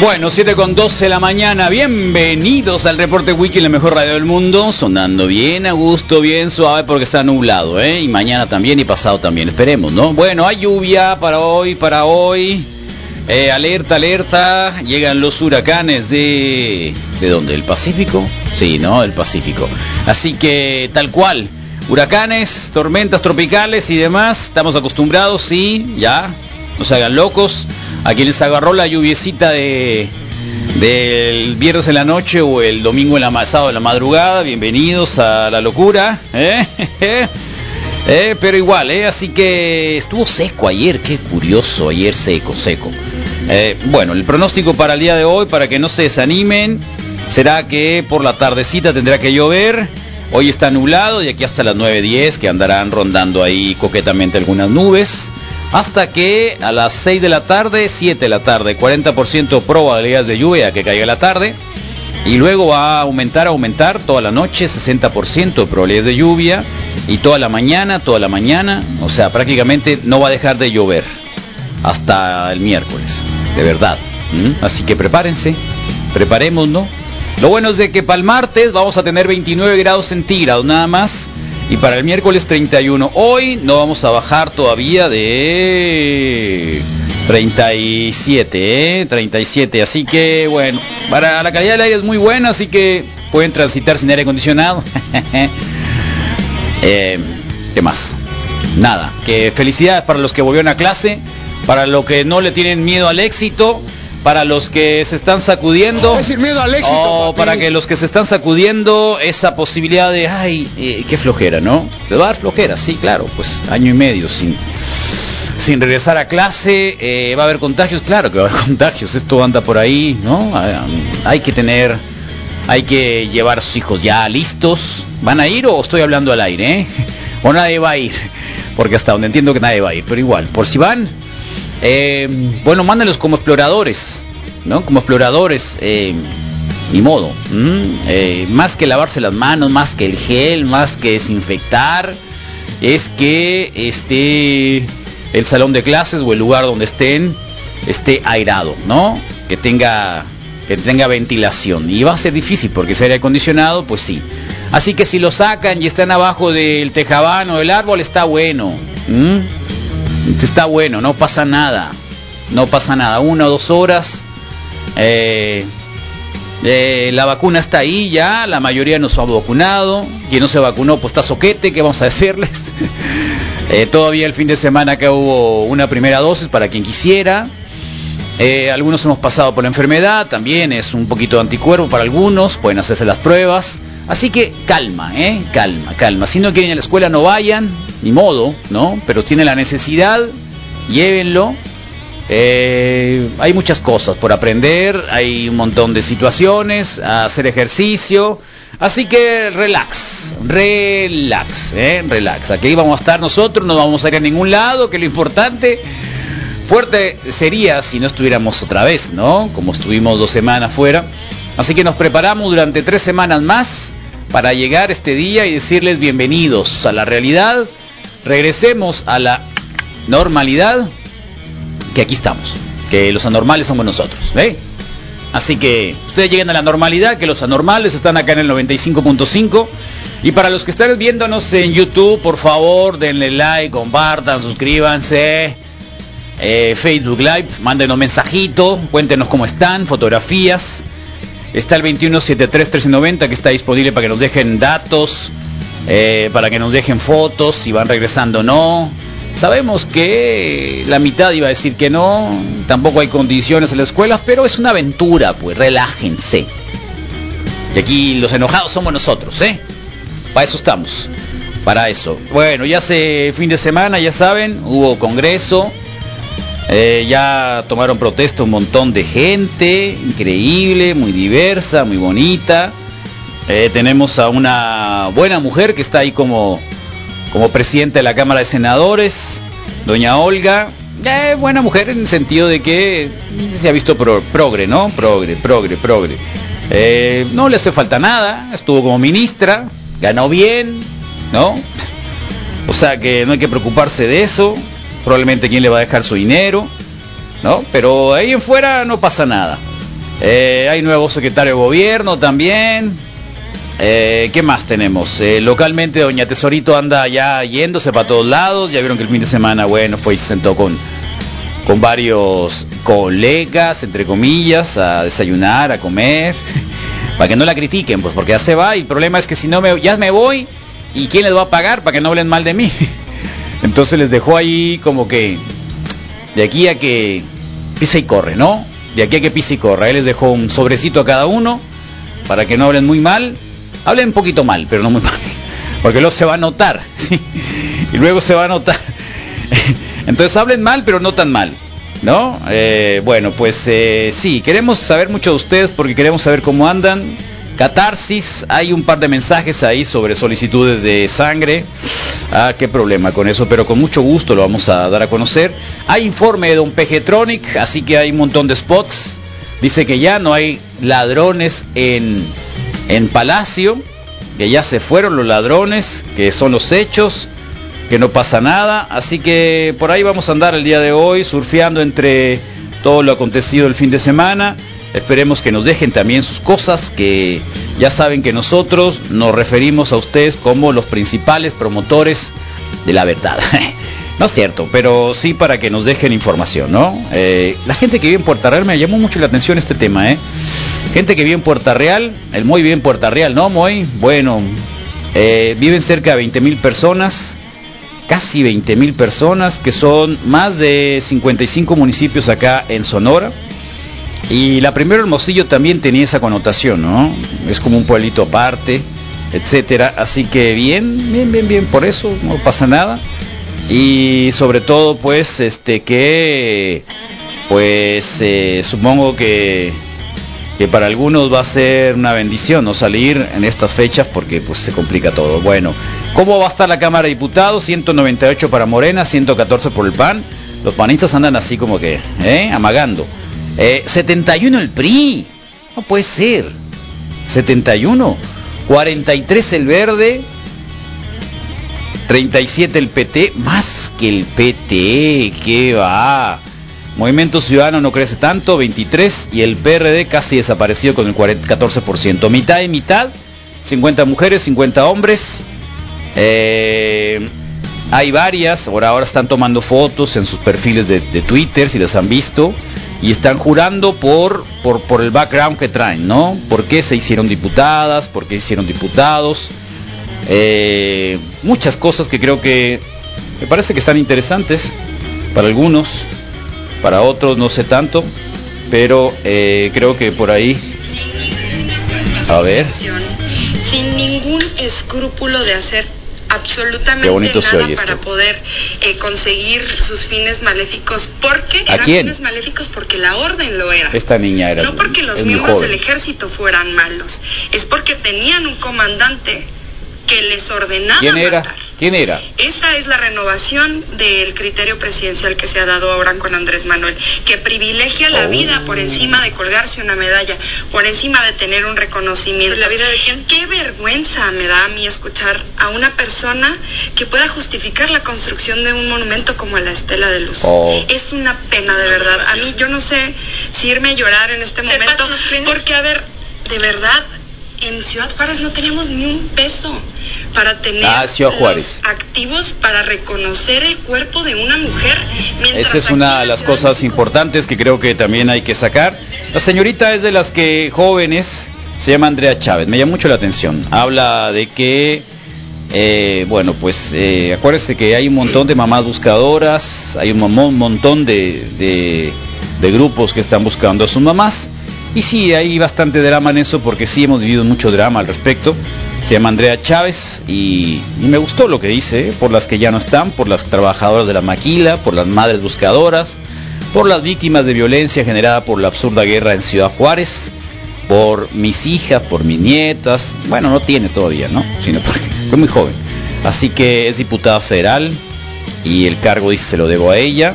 Bueno, 7 con 12 de la mañana, bienvenidos al Reporte Wiki, la mejor radio del mundo, sonando bien, a gusto, bien suave porque está nublado, ¿eh? Y mañana también y pasado también, esperemos, ¿no? Bueno, hay lluvia para hoy, para hoy, Eh, alerta, alerta, llegan los huracanes de... ¿De dónde? ¿El Pacífico? Sí, ¿no? El Pacífico. Así que tal cual, huracanes, tormentas tropicales y demás, estamos acostumbrados, sí, ya, no se hagan locos. A quienes agarró la lluviecita de del viernes en la noche o el domingo en la sábado en la madrugada, bienvenidos a la locura. ¿eh? Eh, pero igual, ¿eh? así que estuvo seco ayer, qué curioso, ayer seco, seco. Eh, bueno, el pronóstico para el día de hoy, para que no se desanimen, será que por la tardecita tendrá que llover. Hoy está nublado y aquí hasta las 9.10 que andarán rondando ahí coquetamente algunas nubes. Hasta que a las 6 de la tarde, 7 de la tarde, 40% probabilidades de lluvia que caiga la tarde. Y luego va a aumentar, aumentar toda la noche, 60% de probabilidades de lluvia. Y toda la mañana, toda la mañana. O sea, prácticamente no va a dejar de llover hasta el miércoles. De verdad. ¿Mm? Así que prepárense, preparémonos. Lo bueno es de que para el martes vamos a tener 29 grados centígrados nada más. Y para el miércoles 31. Hoy no vamos a bajar todavía de 37, ¿eh? 37. Así que bueno, para la calidad del aire es muy buena, así que pueden transitar sin aire acondicionado. Eh, ¿Qué más? Nada, que felicidades para los que volvieron a clase, para los que no le tienen miedo al éxito, para los que se están sacudiendo. Es decir, miedo al éxito, o papi. para que los que se están sacudiendo esa posibilidad de, ay, eh, qué flojera, ¿no? Le va a dar flojera, sí, claro, pues año y medio sin, sin regresar a clase, eh, va a haber contagios, claro que va a haber contagios, esto anda por ahí, ¿no? Ah, Hay que tener, hay que llevar a sus hijos ya listos. ¿Van a ir o estoy hablando al aire, eh? O nadie va a ir, porque hasta donde entiendo que nadie va a ir, pero igual, por si van, eh, bueno, mándalos como exploradores, ¿no? Como exploradores, eh, ni modo. Eh, más que lavarse las manos, más que el gel, más que desinfectar, es que esté el salón de clases o el lugar donde estén esté airado, ¿no? Que tenga que tenga ventilación. Y va a ser difícil porque si aire acondicionado, pues sí. Así que si lo sacan y están abajo del tejabán o del árbol, está bueno. Está bueno, no pasa nada. No pasa nada. Una o dos horas. eh, eh, la vacuna está ahí ya, la mayoría nos ha vacunado. Quien no se vacunó, pues está soquete, ¿qué vamos a decirles? Eh, todavía el fin de semana acá hubo una primera dosis para quien quisiera. Algunos hemos pasado por la enfermedad, también es un poquito de anticuerpo para algunos, pueden hacerse las pruebas. Así que calma, ¿eh? Calma, calma. Si no quieren ir a la escuela, no vayan, ni modo, ¿no? Pero tienen la necesidad, llévenlo. Eh, hay muchas cosas por aprender, hay un montón de situaciones, hacer ejercicio. Así que relax, relax, ¿eh? relax. Aquí vamos a estar nosotros, no vamos a ir a ningún lado, que lo importante fuerte sería si no estuviéramos otra vez, ¿no? Como estuvimos dos semanas fuera. Así que nos preparamos durante tres semanas más para llegar este día y decirles bienvenidos a la realidad. Regresemos a la normalidad, que aquí estamos, que los anormales somos nosotros. Así que ustedes lleguen a la normalidad, que los anormales están acá en el 95.5. Y para los que están viéndonos en YouTube, por favor, denle like, compartan, suscríbanse. Eh, Facebook Live, mándenos mensajito, cuéntenos cómo están, fotografías. Está el 2173-1390 que está disponible para que nos dejen datos, eh, para que nos dejen fotos, si van regresando o no. Sabemos que la mitad iba a decir que no, tampoco hay condiciones en las escuelas, pero es una aventura, pues relájense. Y aquí los enojados somos nosotros, ¿eh? Para eso estamos, para eso. Bueno, ya hace fin de semana, ya saben, hubo congreso, eh, ya tomaron protesta un montón de gente, increíble, muy diversa, muy bonita. Eh, tenemos a una buena mujer que está ahí como, como presidenta de la Cámara de Senadores, doña Olga. Eh, buena mujer en el sentido de que se ha visto pro- progre, ¿no? Progre, progre, progre. No le hace falta nada, estuvo como ministra, ganó bien, ¿no? O sea que no hay que preocuparse de eso. Probablemente quién le va a dejar su dinero, ¿no? Pero ahí en fuera no pasa nada. Eh, hay nuevo secretario de gobierno también. Eh, ¿Qué más tenemos? Eh, localmente Doña Tesorito anda ya yéndose para todos lados. Ya vieron que el fin de semana, bueno, fue y se sentó con, con varios colegas, entre comillas, a desayunar, a comer. Para que no la critiquen, pues porque ya se va y el problema es que si no ya me voy y quién les va a pagar para que no hablen mal de mí. Entonces les dejó ahí como que de aquí a que pisa y corre, ¿no? De aquí a que pisa y corre. Ahí les dejó un sobrecito a cada uno para que no hablen muy mal. Hablen un poquito mal, pero no muy mal. Porque luego se va a notar. Y luego se va a notar. Entonces hablen mal, pero no tan mal. ¿No? Eh, bueno, pues eh, sí, queremos saber mucho de ustedes porque queremos saber cómo andan. Catarsis, hay un par de mensajes ahí sobre solicitudes de sangre. Ah, qué problema con eso, pero con mucho gusto lo vamos a dar a conocer. Hay informe de Don Pejetronic, así que hay un montón de spots. Dice que ya no hay ladrones en, en Palacio, que ya se fueron los ladrones, que son los hechos, que no pasa nada. Así que por ahí vamos a andar el día de hoy, surfeando entre todo lo acontecido el fin de semana. Esperemos que nos dejen también sus cosas, que ya saben que nosotros nos referimos a ustedes como los principales promotores de la verdad. No es cierto, pero sí para que nos dejen información, ¿no? Eh, la gente que vive en Puerta Real me llamó mucho la atención este tema, ¿eh? Gente que vive en Puerta Real, el Moy vive en Puerta Real, ¿no, Moy? Bueno, eh, viven cerca de 20 mil personas, casi 20 mil personas, que son más de 55 municipios acá en Sonora. Y la primera Hermosillo también tenía esa connotación, ¿no? Es como un pueblito aparte, etcétera. Así que bien, bien, bien, bien, por eso no pasa nada. Y sobre todo, pues, este que, pues, eh, supongo que, que para algunos va a ser una bendición no salir en estas fechas porque pues se complica todo. Bueno, ¿cómo va a estar la Cámara de Diputados? 198 para Morena, 114 por el PAN. Los panistas andan así como que, ¿eh? Amagando. Eh, 71 el PRI. No puede ser. 71. 43 el verde. 37 el PT. Más que el PT. ¿Qué va? Movimiento Ciudadano no crece tanto, 23, y el PRD casi desaparecido con el 40, 14%. Mitad y mitad, 50 mujeres, 50 hombres. Eh, hay varias, por ahora están tomando fotos en sus perfiles de, Twitter, si las han visto, y están jurando por, por, el background que traen, ¿no? ¿Por qué se hicieron diputadas? ¿Por qué hicieron diputados? Eh, muchas cosas que creo que me parece que están interesantes para algunos, para otros no sé tanto, pero eh, creo que por ahí, a ver, sin ningún escrúpulo de hacer absolutamente nada para esto. poder eh, conseguir sus fines maléficos porque ¿A eran quién? fines maléficos porque la orden lo era esta niña era no porque los miembros del ejército fueran malos es porque tenían un comandante que les ordenaba ¿Quién era? matar ¿Quién era? esa es la renovación del criterio presidencial que se ha dado ahora con Andrés Manuel, que privilegia la Oh. vida por encima de colgarse una medalla, por encima de tener un reconocimiento. ¿La vida de quién? Qué vergüenza me da a mí escuchar a una persona que pueda justificar la construcción de un monumento como la Estela de Luz. Oh. Es una pena de verdad. A mí yo no sé si irme a llorar en este momento, porque a ver, de verdad en Ciudad Juárez no teníamos ni un peso para tener Ah, los activos para reconocer el cuerpo de una mujer. Esa es una de la las cosas importantes que creo que también hay que sacar. La señorita es de las que jóvenes, se llama Andrea Chávez, me llama mucho la atención. Habla de que, eh, bueno, pues eh, acuérdese que hay un montón de mamás buscadoras, hay un mo- montón de, de- de grupos que están buscando a sus mamás. Y sí, hay bastante drama en eso porque sí hemos vivido mucho drama al respecto. Se llama Andrea Chávez y, me gustó lo que dice, ¿eh? por las que ya no están, por las trabajadoras de la maquila, por las madres buscadoras, por las víctimas de violencia generada por la absurda guerra en Ciudad Juárez, por mis hijas, por mis nietas, bueno, no tiene todavía, ¿no? Sino porque fue muy joven. Así que es diputada federal y el cargo dice se lo debo a ella.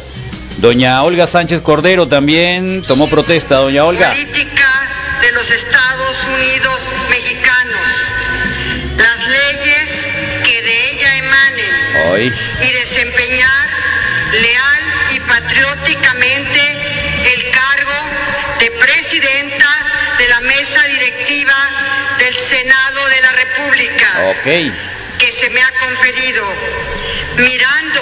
Doña Olga Sánchez Cordero también tomó protesta, doña Olga. política de los Estados Unidos mexicanos, las leyes que de ella emanen Hoy, y desempeñar leal y patrióticamente el cargo de presidenta de la mesa directiva del Senado de la República ok. que se me ha conferido, mirando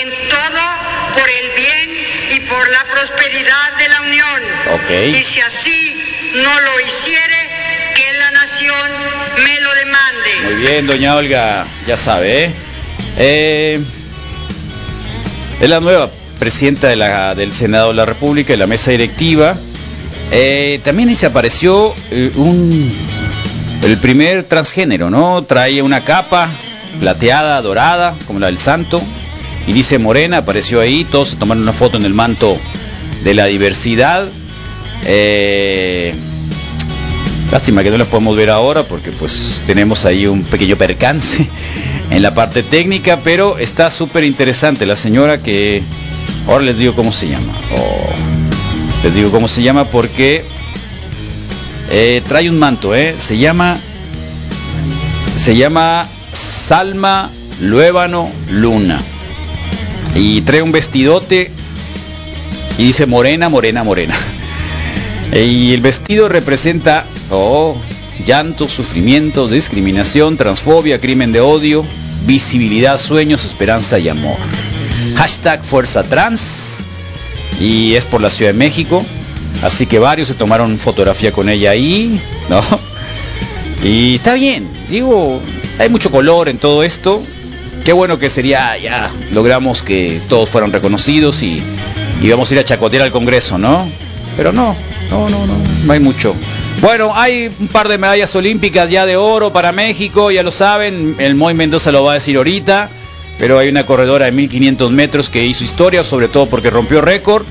en todo por el bien y por la prosperidad de la Unión. Ok. Y si así no lo hiciere, que la nación me lo demande. Muy bien, doña Olga, ya sabe, ¿eh? Eh, es la nueva presidenta de la- del Senado de la República, de la mesa directiva. Eh, también se apareció eh, un, el primer transgénero, ¿no? Trae una capa plateada, dorada, como la del santo, y dice morena, apareció ahí, todos tomaron una foto en el manto de la diversidad. Eh, Lástima que no las podemos ver ahora porque pues tenemos ahí un pequeño percance en la parte técnica, pero está súper interesante la señora que ahora les digo cómo se llama. Oh, les digo cómo se llama porque eh, trae un manto, ¿eh? Se llama se llama Salma Luébano Luna y trae un vestidote y dice morena, morena, morena. Y el vestido representa, oh, llanto, sufrimiento, discriminación, transfobia, crimen de odio, visibilidad, sueños, esperanza y amor. Hashtag Fuerza Trans y es por la Ciudad de México. Así que varios se tomaron fotografía con ella ahí, ¿no? Y está bien, digo, hay mucho color en todo esto. Qué bueno que sería, ya logramos que todos fueran reconocidos y, y vamos a ir a chacotear al Congreso, ¿no? Pero no, no, no, no, no hay mucho. Bueno, hay un par de medallas olímpicas ya de oro para México, ya lo saben, el Moy Mendoza lo va a decir ahorita, pero hay una corredora de 1500 metros que hizo historia, sobre todo porque rompió récord.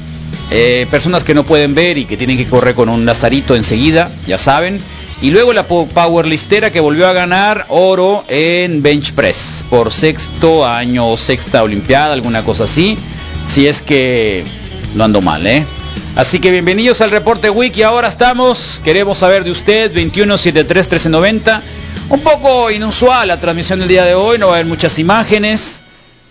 Eh, personas que no pueden ver y que tienen que correr con un lazarito enseguida, ya saben. Y luego la po- powerliftera que volvió a ganar oro en bench press por sexto año o sexta olimpiada, alguna cosa así. Si es que no ando mal, ¿eh? Así que bienvenidos al reporte Wiki. Ahora estamos, queremos saber de usted, 2173 1390. Un poco inusual la transmisión del día de hoy, no va a haber muchas imágenes,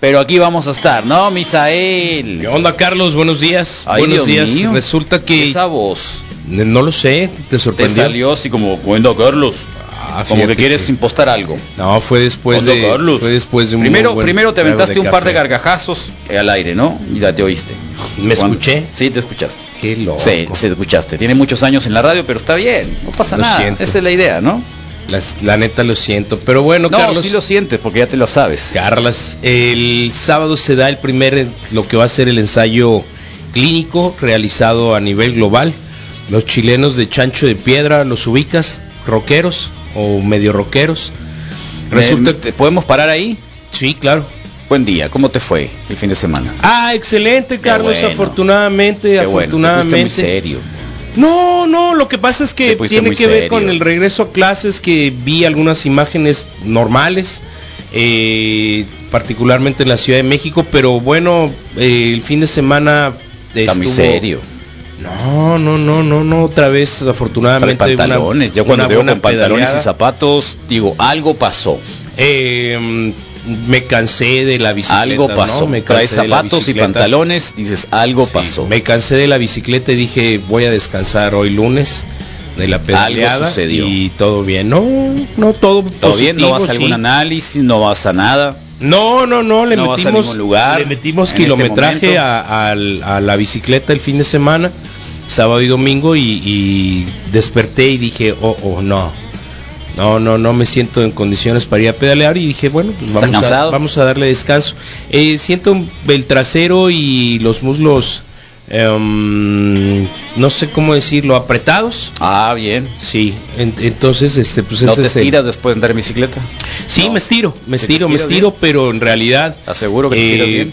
pero aquí vamos a estar, ¿no? Misael. ¿Qué onda, Carlos? Buenos días. Ay, Buenos Dios días. mío. Resulta que Esa voz no lo sé, te te sorprendió. salió así como, cuento Carlos. Ah, Como que quieres impostar algo. No, fue después de Carlos. fue después de un primero, buen primero te aventaste un par de gargajazos eh, al aire, ¿no? Y ya te oíste. ¿Me Cuando- escuché? Sí, te escuchaste. Qué loco. Sí, sí, te escuchaste. Tiene muchos años en la radio, pero está bien. No pasa Lo nada. siento. Esa es la idea, ¿no? Las- la neta lo siento, pero bueno, No, Carlos. sí lo sientes porque ya te lo sabes. Carlas, el sábado se da el primer, lo que va a ser el ensayo clínico realizado a nivel global. Los chilenos de Chancho de Piedra, ¿los ubicas? ¿Rockeros o medio rockeros? Resulta Eh, ¿te ¿Podemos parar ahí? Sí, claro. Buen día. ¿Cómo te fue el fin de semana? Ah, excelente, Carlos, bueno. afortunadamente, bueno, afortunadamente. muy serio. No, no, lo que pasa es que tiene que ver con el regreso a clases que vi algunas imágenes normales, eh, particularmente en la Ciudad de México, pero bueno, eh, el fin de semana Está muy serio. No, no, no, no, no, otra vez Trae afortunadamente una- pantalones. Yo cuando una te veo buena con pantalones pedaleada. y zapatos, digo, algo pasó. Eh, me cansé de la bicicleta. Algo ¿no? pasó. Me Traes zapatos y pantalones, dices, algo Sí, pasó. Me cansé de la bicicleta y dije, voy a descansar hoy lunes. de la pedaleada sucedió. y todo bien. No, no todo ¿Todo bien? ¿No vas a algún análisis? ¿No vas a nada? No, no, no, le No a metimos, lugar le metimos este kilometraje a, la bicicleta el fin de semana, sábado y domingo, y, y desperté y dije, oh, oh, no, no, no, no me siento en condiciones para ir a pedalear y dije, bueno, pues vamos, a, cansado? vamos a darle descanso. Eh, siento el trasero y los muslos, em, no sé cómo decirlo, apretados. Ah, bien. Sí, en- entonces, este, pues ¿No ese te es el- después de andar en bicicleta? Sí, No. me estiro, me ¿Sí te estiro, me estiro, pero en realidad ¿Aseguro que te estiras eh, bien?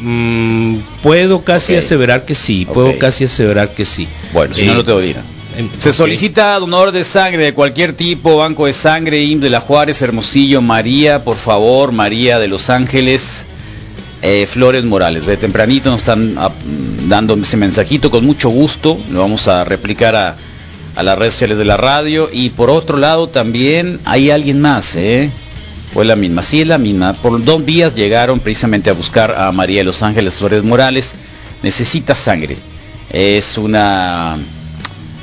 mm, puedo casi aseverar que sí, puedo casi aseverar que sí. Bueno, si no, Eh, no te dirán. em, Se solicita donador de sangre de cualquier tipo, Banco de Sangre, IM de la Juárez, Hermosillo, María, por favor, María de Los Ángeles, eh, Flores Morales. De tempranito nos están ah, dando ese mensajito con mucho gusto, lo vamos a replicar a, a las redes sociales de la radio. Y por otro lado también hay alguien más, ¿eh? Fue la misma, sí es la misma. Por dos días llegaron precisamente a buscar a María de Los Ángeles Flores Morales. Necesita sangre. Es una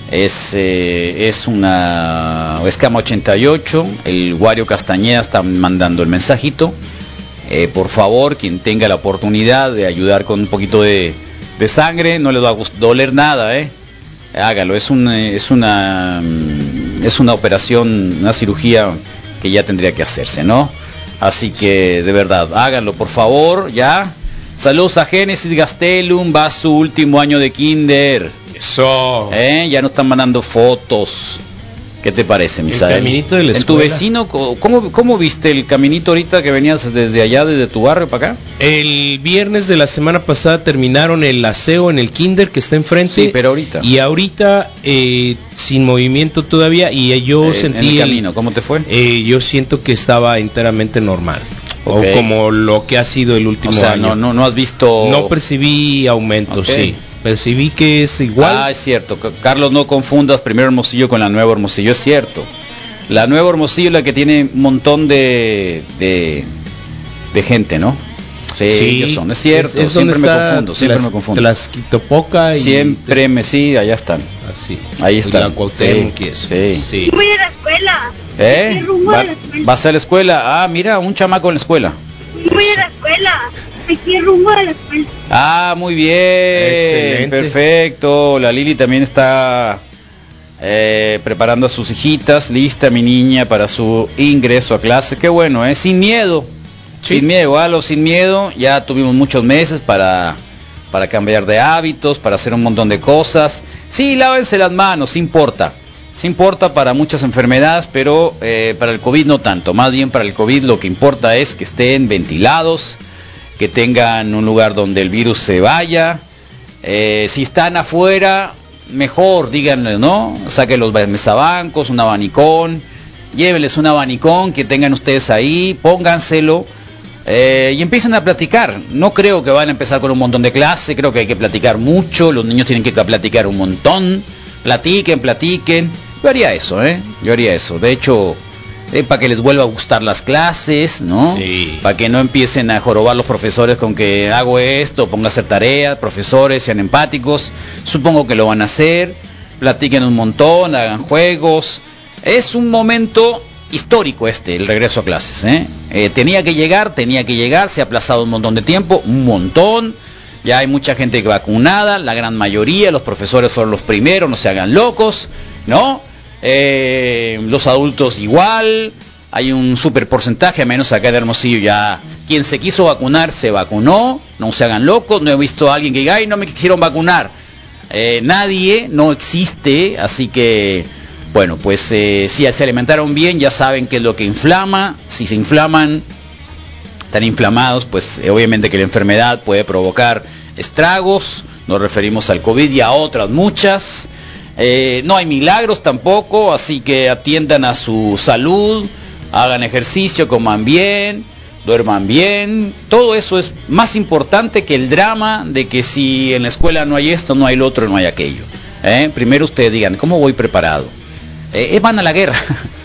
es, eh, es una escama 88, el Wario Castañeda está mandando el mensajito. Eh, por favor, quien tenga la oportunidad de ayudar con un poquito de, de sangre, no le va a doler nada, ¿eh? Hágalo, es, un, eh, es, una, mm, es una operación, una cirugía que ya tendría que hacerse, ¿no? Así que, de verdad, háganlo, por favor, ya. Saludos a Génesis Gastelum, va a su último año de kinder. Eso. ¿Eh? Ya nos están mandando fotos. ¿Qué te parece, Misael? caminito de la ¿En tu vecino? ¿cómo, ¿Cómo viste el caminito ahorita que venías desde allá, desde tu barrio para acá? El viernes de la semana pasada terminaron el aseo en el kinder que está enfrente. Sí, pero ahorita. Y ahorita eh, sin movimiento todavía y yo Eh, sentí en el el- camino, ¿cómo te fue? eh, yo siento que estaba enteramente normal. O como lo que ha sido el o último sea, año. no, no, no has visto... No percibí aumento, Ok. sí. Percibí que es igual. Ah, es cierto. Carlos, no confundas primero Hermosillo con la nueva Hermosillo. Es cierto. La nueva Hermosillo es la que tiene un montón de, de, de gente, ¿no? Sí, ellos son. Es cierto. es siempre me confundo. Siempre Tlas- me confundo. Tlaxquitopoca y Siempre me sí, allá están. así. Ahí están. la Cuauhtémoc Sí, sí. sí. Voy a la escuela. ¿Eh? Va- la escuela. ¿Vas a la escuela? Ah, mira, un chamaco en la escuela. Voy a la escuela. Aquí rumbo a la escuela. Ah, muy bien. Excelente. Perfecto. La Lili también está eh, preparando a sus hijitas. Lista mi niña para su ingreso a clase. Qué bueno, ¿eh? Sin miedo. Sí. Sin miedo, halo sin miedo. Ya tuvimos muchos meses para, para cambiar de hábitos, para hacer un montón de cosas. Sí, lávense las manos, sí importa. Sí importa para muchas enfermedades, pero eh, para el COVID no tanto. Más bien para el COVID lo que importa es que estén ventilados, que tengan un lugar donde el virus se vaya. Eh, si están afuera, mejor, díganle, ¿no? Saquen los mesabancos, un abanicón, llévenles un abanicón que tengan ustedes ahí, pónganselo eh, y empiecen a platicar. No creo que van a empezar con un montón de clase, creo que hay que platicar mucho, los niños tienen que platicar un montón, platiquen, platiquen. Yo haría eso, ¿eh? Yo haría eso. De hecho, eh, para que les vuelva a gustar las clases, ¿no? Sí. Para que no empiecen a jorobar los profesores con que hago esto, ponga a hacer tareas, profesores sean empáticos. Supongo que lo van a hacer. Platiquen un montón, hagan juegos. Es un momento histórico este, el regreso a clases. ¿eh? Eh, tenía que llegar, tenía que llegar, se ha aplazado un montón de tiempo, un montón. Ya hay mucha gente vacunada, la gran mayoría, los profesores fueron los primeros, no se hagan locos, ¿no? Eh, los adultos igual, hay un super porcentaje, a menos acá de Hermosillo ya, quien se quiso vacunar se vacunó, no se hagan locos, no he visto a alguien que diga, ay, no me quisieron vacunar. Eh, nadie, no existe, así que, bueno, pues eh, si se alimentaron bien, ya saben qué es lo que inflama, si se inflaman, están inflamados, pues obviamente que la enfermedad puede provocar estragos, nos referimos al COVID y a otras muchas. Eh, no hay milagros tampoco, así que atiendan a su salud, hagan ejercicio, coman bien, duerman bien. Todo eso es más importante que el drama de que si en la escuela no hay esto, no hay lo otro, no hay aquello. ¿Eh? Primero ustedes digan, ¿cómo voy preparado? Eh, van a la guerra.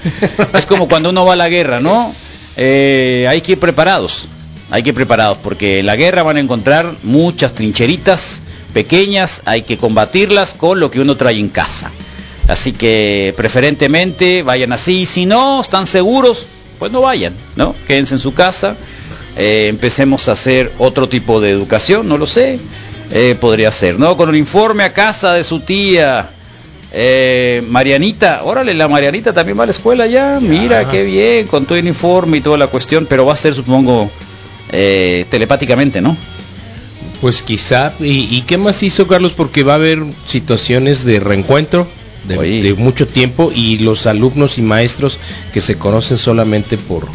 es como cuando uno va a la guerra, ¿no? Eh, hay que ir preparados, hay que ir preparados, porque en la guerra van a encontrar muchas trincheritas pequeñas, hay que combatirlas con lo que uno trae en casa. Así que preferentemente vayan así. Si no están seguros, pues no vayan, ¿no? Quédense en su casa. Eh, empecemos a hacer otro tipo de educación, no lo sé. Eh, podría ser, ¿no? Con el informe a casa de su tía. Eh, Marianita, órale, la Marianita también va a la escuela ya. Mira, qué bien, con todo el informe y toda la cuestión, pero va a ser, supongo, eh, telepáticamente, ¿no? Pues quizá. ¿Y, y qué más hizo Carlos? Porque va a haber situaciones de reencuentro de, mucho tiempo y los alumnos y maestros que se conocen solamente por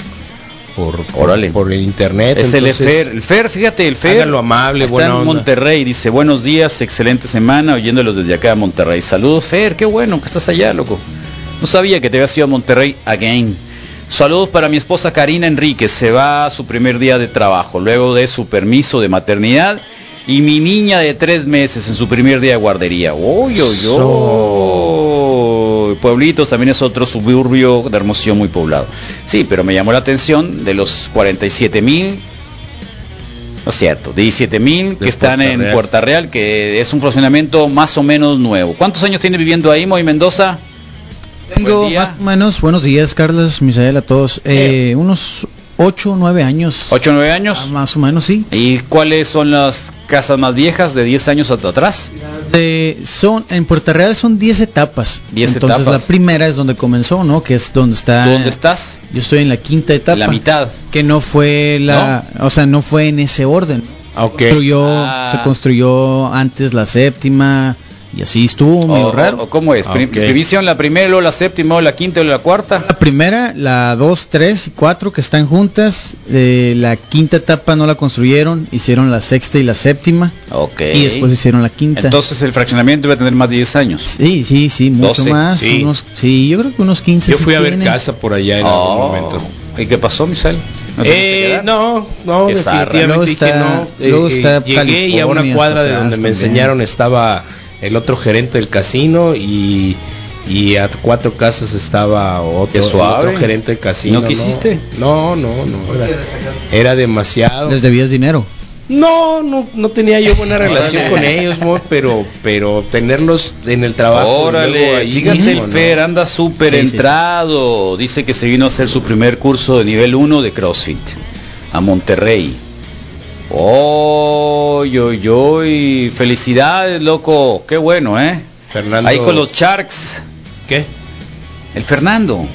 por, por, Órale. por el internet. Es el Fer, el Fer, fíjate, el Fer. Háganlo amable, está en onda. Monterrey, dice, buenos días, excelente semana, oyéndolos desde acá a Monterrey. Saludos, Fer, qué bueno que estás allá, loco. No sabía que te habías ido a Monterrey again. Saludos para mi esposa Karina Enríquez, se va a su primer día de trabajo, luego de su permiso de maternidad, y mi niña de tres meses en su primer día de guardería. Uy, uy, uy. Pueblitos también es otro suburbio de Hermosillo muy poblado. Sí, pero me llamó la atención de los 47 mil, no es cierto, 17 mil que están Puerta en Real. Puerta Real, que es un funcionamiento más o menos nuevo. ¿Cuántos años tiene viviendo ahí, Moy Mendoza? Tengo más o menos, buenos días Carlos, Misael, a todos. Eh, unos 8 o 9 años. ¿8 o 9 años? Ah, más o menos, sí. ¿Y cuáles son las casas más viejas de 10 años hasta atrás? De- son, en Puerto Real son 10 etapas. 10 Entonces etapas. la primera es donde comenzó, ¿no? Que es donde está... ¿Dónde estás? Yo estoy en la quinta etapa. La mitad. Que no fue la... O sea, no fue en ese orden. Ah, ok. Construyó, Ah. Se construyó antes la séptima y así estuvo medio ¿O, raro. o cómo es? Ah, Prim- ok. División la primera, luego la séptima, luego la quinta, luego la cuarta. La primera, la 2, 3 y 4 que están juntas, eh, la quinta etapa no la construyeron, hicieron la sexta y la séptima Ok. y después hicieron la quinta. Entonces el fraccionamiento debe tener más de 10 años. sí, sí, sí, mucho 12, más, sí. unos, sí, yo creo que unos 15 Yo sí fui a ver tienen. casa por allá en Oh. algún momento. ¿Y qué pasó, Michelle? ¿No a Eh, no, no, definitivamente Luego está- no. Eh, luego eh, está llegué y a una cuadra de donde me también. enseñaron estaba el otro gerente del casino y, y a cuatro casas estaba otro, gerente del casino. ¿No quisiste? No, no, no. Era, era demasiado. Les debías dinero. No, no, no tenía yo buena relación con ellos, mo, pero, pero tenerlos en el trabajo. Órale, ahí fíjate el ¿no? Fer, anda súper Sí, sí, sí. entrado. Dice que se vino a hacer su primer curso de nivel 1 de CrossFit a Monterrey. Oy, oy, oy, felicidades, loco. Qué bueno, ¿eh? Fernando. Ahí con los Sharks. ¿Qué? El Fernando.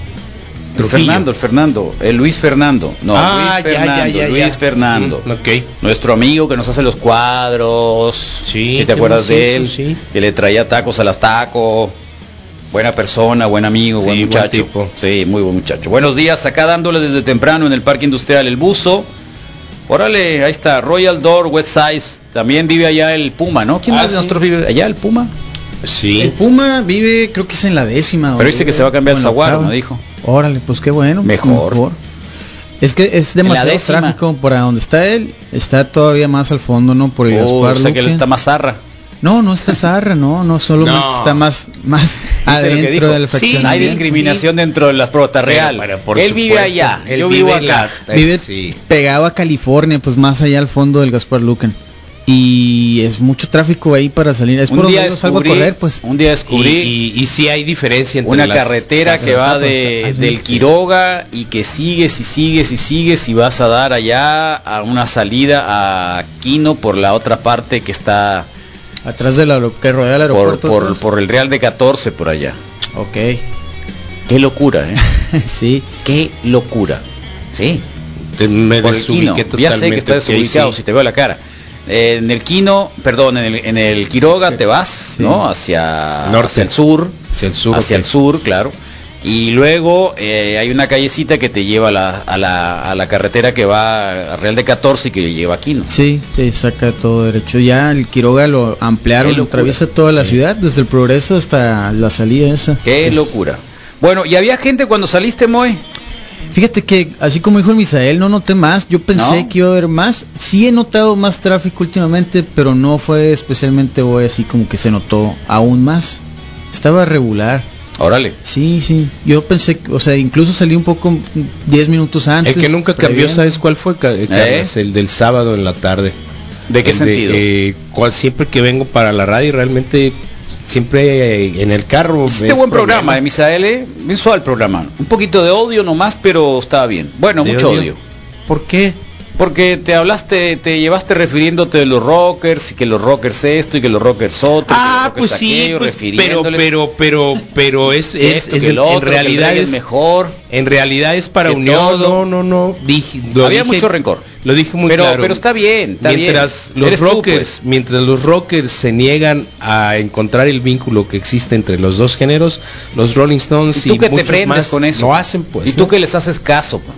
El. Fernando, el Fernando. El Luis Fernando. No, Ah, Luis Fernando. ya, ya, Luis ya. Fernando. Mm, ok. Nuestro amigo que nos hace los cuadros. Sí, ¿Que ¿Te qué acuerdas de él? sí. Que le traía tacos a las tacos. Buena persona, buen amigo, Sí, buen buen muchacho. tipo. Sí, muy buen muchacho. Buenos días, acá dándole desde temprano en el Parque Industrial El Buzo. Órale, ahí está, Royal Door, West Side. También vive allá el Puma, ¿no? ¿Quién Ah, más de nosotros vive allá, el Puma? Sí. El Puma vive, creo que es en la décima. Pero dice que se va a cambiar el Zaguaro, me dijo. Órale, pues qué bueno. Mejor. Es que es demasiado tráfico para donde está él. Está todavía más al fondo, ¿no? Por el Oh, Gaspar o sea que él está más zarra. No, no está Zarra, no, no, solamente No. está más, más ¿Viste lo que adentro del Sí, hay fraccionamiento. discriminación dentro de las Prota Real. Pero, pero por él vive allá, él yo vive vivo en acá. la- Vive sí. pegado a California, pues más allá al fondo del Gaspar Lucan. Y es mucho tráfico ahí para salir. Es por Un donde día yo salgo a correr, pues. un día descubrí Y, y, y sí hay diferencia entre una las- carretera las que va de, Ah, sí, del. Quiroga y que sigues y sigues y sigues y vas a dar allá a una salida a Quino por la otra parte que está Atrás de la que rodea el por, aeropuerto. por, pues. por el Real de 14 por allá. Ok. Qué locura, ¿eh? sí. Qué locura. Sí. Te- me por el Quino. Ya sé que totalmente, está ok, desubicado sí. si te veo la cara. Eh, en el Quino, perdón, en el, en el Quiroga te vas, Sí. ¿no? Hacia, Norte. hacia el sur. Hacia el sur. hacia el sur, claro. Y luego eh, hay una callecita que te lleva a la, a, la, a la carretera que va a Real de 14 y que lleva a Quino. Sí, te saca todo derecho. Ya el Quiroga lo ampliaron, locura. atraviesa toda la Sí. ciudad, desde el progreso hasta la salida esa. Qué locura. Bueno, ¿y había gente cuando saliste, Moy? Fíjate que, así como dijo el Misael, no noté más. Yo pensé ¿No? que iba a haber más. Sí he notado más tráfico últimamente, pero no fue especialmente hoy así como que se notó aún más. Estaba regular. Órale. Sí, sí. Yo pensé, que- o sea, incluso salí un poco 10 minutos antes. El que nunca cambió. ¿sabes cuál fue, eh, Carlos? El del sábado en la tarde. ¿De qué El sentido? eh, cual, siempre que vengo para la radio, realmente siempre en el carro. Este es buen problema. programa de Misael, ¿eh? bien suave el programa. Un poquito de odio nomás, pero estaba bien. Bueno, ¿De mucho odio? odio. ¿Por qué? Porque te hablaste, te llevaste refiriéndote de los rockers y que los rockers esto y que los rockers otro. Ah, que los pues rockers sí, aquello, pues, pero, pero, pero, pero es, es, esto, es que el otro, en realidad es mejor. En realidad es para unión, todo. no, no, no. Dije, Había dije- mucho rencor. Lo dije muy Pero, claro. pero está bien, está mientras bien. los Eres tú, rockers, pues. mientras los rockers se niegan a encontrar el vínculo que existe entre los dos géneros, los Rolling Stones ¿Y y, tú que te muchos prendes más con eso? lo hacen, pues. ¿Y tú ¿no? que les haces caso? pa?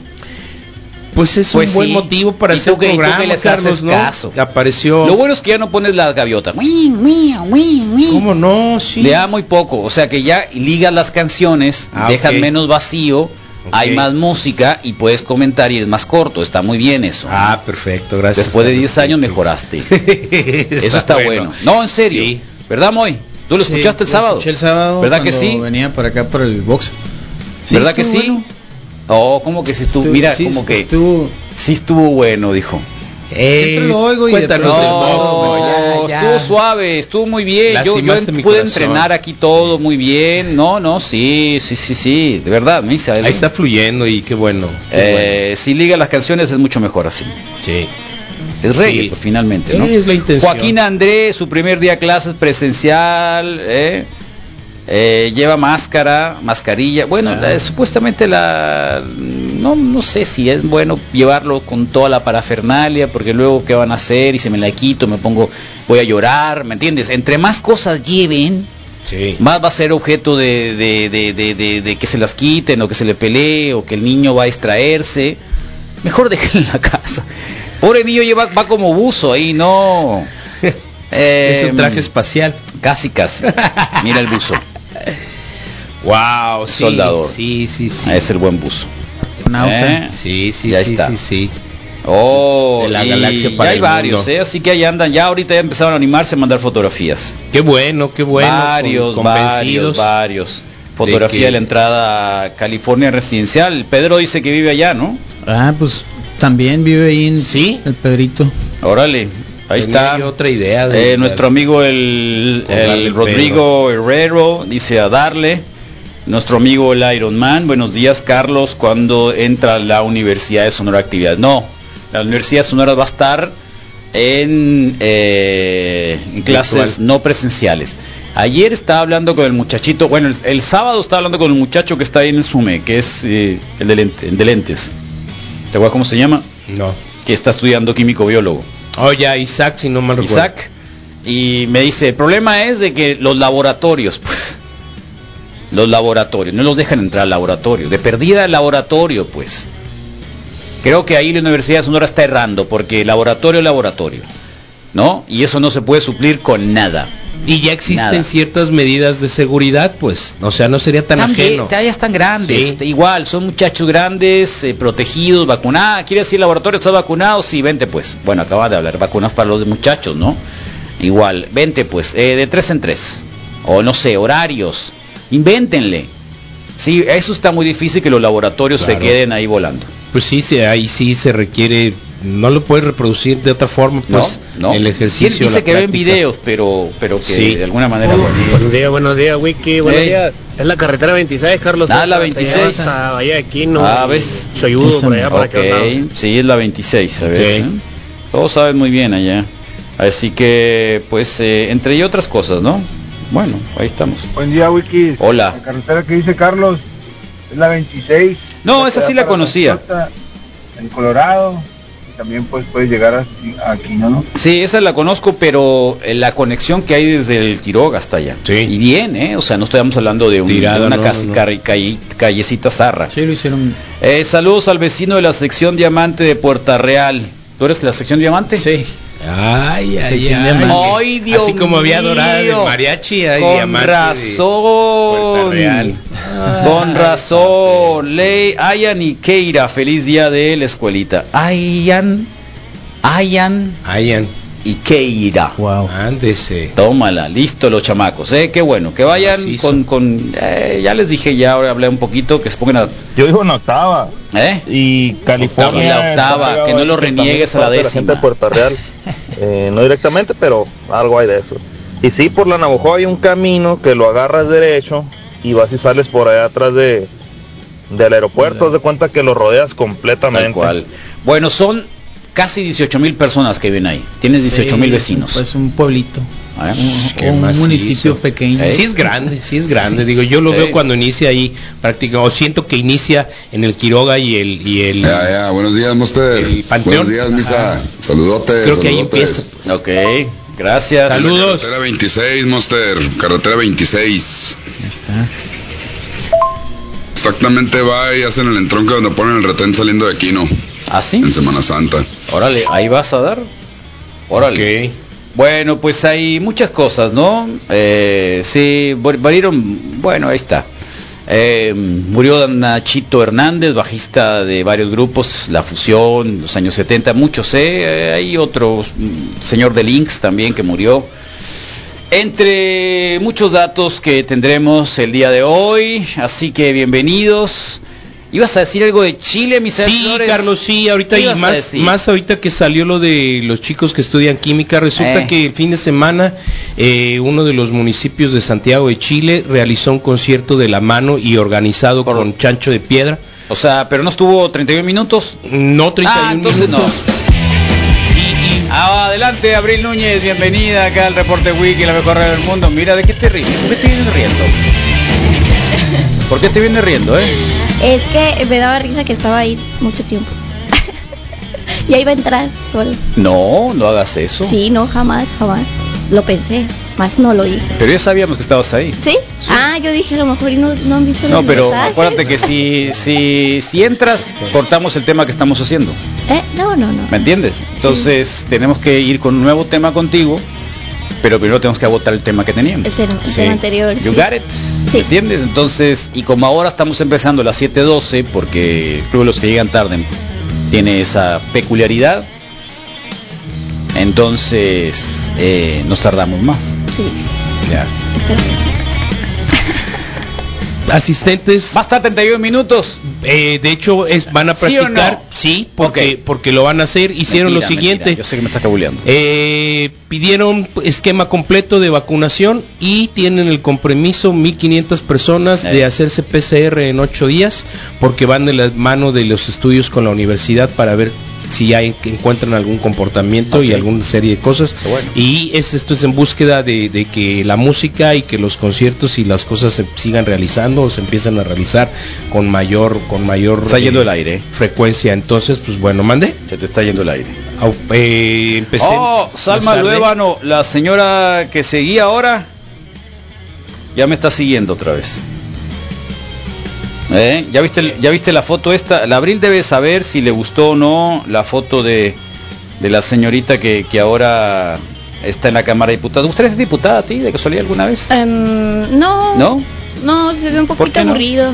Pues es Pues un buen sí. motivo para ¿Y hacer tú programa, que les Carlos, haces ¿no? caso? Apareció. Lo bueno es que ya no pones la gaviota. ¿Cómo no? Sí. Le da muy poco, o sea que ya ligas las canciones, Ah, dejas menos vacío, hay más música y puedes comentar y es más corto, está muy bien eso. Ah, perfecto, gracias. Después de Carlos. 10 años mejoraste. eso está bueno. No, en serio. Sí. ¿Verdad, Moy? ¿Tú lo Sí, escuchaste el lo sábado? escuché el sábado. ¿Verdad que cuando sí? Venía para acá por el box. Sí, ¿Verdad que sí? Bueno. Oh, como que sí estuvo, Estuvo- mira, sí, como que estuvo- sí estuvo bueno, dijo. Eh, Siempre lo oigo y cuéntanos box, No, bueno, ya, ya. estuvo suave, estuvo muy bien. Yo, yo pude corazón. entrenar aquí todo muy bien. No, no, sí, sí, sí, sí, de verdad, me dice. Ahí está fluyendo y qué bueno. qué Eh, si liga las canciones es mucho mejor así. bueno. Sí. Es reggae, Sí. pues, finalmente, ¿no? Es la intención. Joaquín Andrés, su primer día de clases presencial, ¿eh? Eh, lleva máscara, mascarilla. Bueno, Ah. la- supuestamente la... No, no sé si es bueno llevarlo con toda la parafernalia, porque luego qué van a hacer y se me la quito, me pongo, voy a llorar, ¿me entiendes? Entre más cosas lleven, Sí. más va a ser objeto de, de- de- de- que se las quiten o que se le pelee o que el niño va a extraerse. Mejor déjenlo en la casa. Pobre niño lleva, va como buzo ahí, no. es un Em, traje espacial. Casi, casi. Mira el buzo. Wow, sí, Soldador. Sí, sí, sí. Ah, Es el buen buzo. ¿Eh? Sí, sí, Ya sí, está. sí, sí. Oh, De la y galaxia ya para hay el varios, mundo. ¿eh? así que ahí andan. Ya ahorita ya empezaron a animarse a mandar fotografías. Qué bueno, qué bueno. varios, con- varios, varios. Fotografía de, que- la entrada a California residencial. Pedro dice que vive allá, ¿no? Ah, pues también vive ahí en Sí. el Pedrito. Órale, ahí Tenía está. otra idea de Eh, nuestro amigo el, Rodrigo Herrero dice a darle. Nuestro amigo el Iron Man, buenos días Carlos, cuando entra la Universidad de Sonora Actividad. No, la Universidad de Sonora va a estar en, eh, en clases no presenciales. Ayer estaba hablando con el muchachito, bueno, el, el sábado estaba hablando con el muchacho que está ahí en el SUME, que es eh, el, de lente- el de lentes. ¿Te acuerdas cómo se llama? No. Que está estudiando químico biólogo. Oh, ya, Isaac, si no mal recuerdo. Isaac y me dice, el problema es de que los laboratorios, pues, los laboratorios, no los dejan entrar al laboratorio, de perdida el laboratorio, pues. Creo que ahí la Universidad de Sonora está errando, porque laboratorio laboratorio, ¿no? Y eso no se puede suplir con nada. Y ya existen Nada. ciertas medidas de seguridad, pues. O sea, no sería tan También, ajeno. ya están grandes, Sí. igual, son muchachos grandes, eh, protegidos, vacunados. ¿Quieres decir laboratorio? ¿Estás vacunado? Sí, vente pues. Bueno, acaba de hablar, vacunas para los muchachos, ¿no? Igual, vente pues, eh, de tres en tres. O no sé, horarios. Invéntenle. Sí, eso está muy difícil que los laboratorios Claro. se queden ahí volando. Pues sí, sí, ahí sí se requiere, no lo puedes reproducir de otra forma, pues no, no. el Sí, ejercicio. dice la que ven videos, pero, pero que Sí. de alguna manera. Buenos días, buenos días, Wiki, buenos Hey. días. Es la carretera 26, Carlos. Ah, la Hasta 26. allá hasta Bahía de Quino. Ah, ¿ves? Por allá, para Ok, aquel lado. sí, es la 26, ¿sabes? Ok. ¿Eh? Todos saben muy bien allá. Así que, pues, eh, entre y otras cosas, ¿no? Bueno, ahí estamos. Buen día, Wiki. Hola. La carretera que dice Carlos es la 26. No, esa sí la conocía. En Colorado. Y también pues puedes llegar a- aquí, ¿no? Sí, esa la conozco, pero eh, la conexión que hay desde el Quiroga hasta allá. Sí. Y bien, ¿eh? O sea, no estamos hablando de, un- de una no, casi- no. calle- callecita zarra. Sí, lo hicieron. Eh, saludos al vecino de la sección Diamante de Puerta Real. ¿Tú eres de la sección Diamante? Sí. Ay, ay, ay. Ay, Dios Así como había dorada de mío. mariachi, hay Con razón. Puerta Real. Con razón. Ley Ayan y Keira, feliz día de la escuelita. Ayan, Ayan Ayan, y Keira. Wow. ándese. Tómala, listo los chamacos, eh, qué bueno, que vayan Macizo. con, con eh, ya les dije ya, ahora hablé un poquito, que se pongan a, Yo digo en octava. ¿eh? Y California. Y la octava, que no lo reniegues a la décima. gente de Puerto Real. Eh, no directamente, pero algo hay de eso. Y sí, por la Navajo hay un camino que lo agarras derecho y vas y sales por allá atrás de del aeropuerto, haz de cuenta que lo rodeas completamente. Tal cual. Bueno, son casi 18 mil personas que viven ahí. Tienes 18 mil Sí, vecinos. Pues un pueblito. Ah, un macizo. municipio pequeño. Sí es grande, sí es grande. Digo, yo lo Sí. veo cuando inicia ahí, prácticamente, o siento que inicia en el Quiroga y el y el. Ya, ya, buenos días, Monster. El. Buenos días, Misa. Saludotes. Creo que ahí empieza. Ok, gracias. Saludos. Carretera 26, Monster. Carretera 26. Ahí está. Exactamente va y hacen el entronque donde ponen el retén saliendo de Quino ¿Ah, sí? en Semana Santa. Órale, ahí vas a dar. Órale. Bueno, pues hay muchas cosas, ¿no? Eh, sí, murieron, bueno, ahí está. Eh, murió Nachito Hernández, bajista de varios grupos, La Fusión, los años 70, muchos, ¿eh? Eh, hay otro mm, señor de Links también que murió. Entre muchos datos que tendremos el día de hoy, así que bienvenidos. ¿Ibas a decir algo de Chile, mis Sí, Carlos, sí, ahorita ¿Qué y más, más ahorita que salió lo de los chicos que estudian química, resulta Eh. que el fin de semana eh, uno de los municipios de Santiago de Chile realizó un concierto de la mano y organizado con Chancho de Piedra. O sea, pero no estuvo 31 minutos. No 31 Ah, entonces no. minutos. Ah, adelante, Abril Núñez, bienvenida acá al Reporte Wiki, la mejor radio del mundo. Mira, ¿de qué te ríes? ¿Por qué te vienes riendo? ¿Por qué te vienes riendo, eh? Es que me daba risa que estaba ahí mucho tiempo. y ahí va a entrar sola. No, no hagas eso. Sí, no, jamás, jamás. Lo pensé, más no lo hice. Pero ya sabíamos que estabas ahí. ¿Sí? Ah, yo dije a lo mejor y no, no han visto No, pero mensajes. acuérdate que si, si, si entras, cortamos el tema que estamos haciendo. ¿Eh? No, no, no. ¿Me entiendes? Entonces tenemos que ir con un nuevo tema contigo, pero primero tenemos que agotar el tema que teníamos. El tema, el Sí. tema anterior. You sí. got it. ¿Me entiendes? Entonces, y como ahora estamos empezando a las 7.12, porque el Club de los que llegan tarde tiene esa peculiaridad, entonces eh, nos tardamos más. Sí. Ya. Asistentes. Va a estar 31 minutos. Eh, de hecho, es, van a ¿Sí o practicar. no? Sí, porque, porque lo van a hacer. Hicieron Mentira, lo siguiente. mentira, Yo sé que me estás cabuleando. Eh, pidieron esquema completo de vacunación y tienen el compromiso 1500 personas de hacerse PCR en 8 días porque van de la mano de los estudios con la universidad para ver si hay, que encuentran algún comportamiento y alguna serie de cosas y es esto es en búsqueda de, de que la música y que los conciertos y las cosas se sigan realizando o se empiezan a realizar con mayor con mayor Está yendo eh, el aire. frecuencia entonces pues bueno mande Se te está yendo el aire. Au- eh, empecé Oh, Salma. Luébano, la señora que seguía ahora, ya me está siguiendo otra vez. ¿Eh? ¿Ya, viste, ¿Ya viste la foto esta? La Abril debe saber si le gustó o no la foto de, de la señorita que, que ahora está en la Cámara de Diputados. ¿Usted es diputada a ti, de casualidad, alguna vez? Em, no. ¿No? No, se ve un poquito no? aburrido.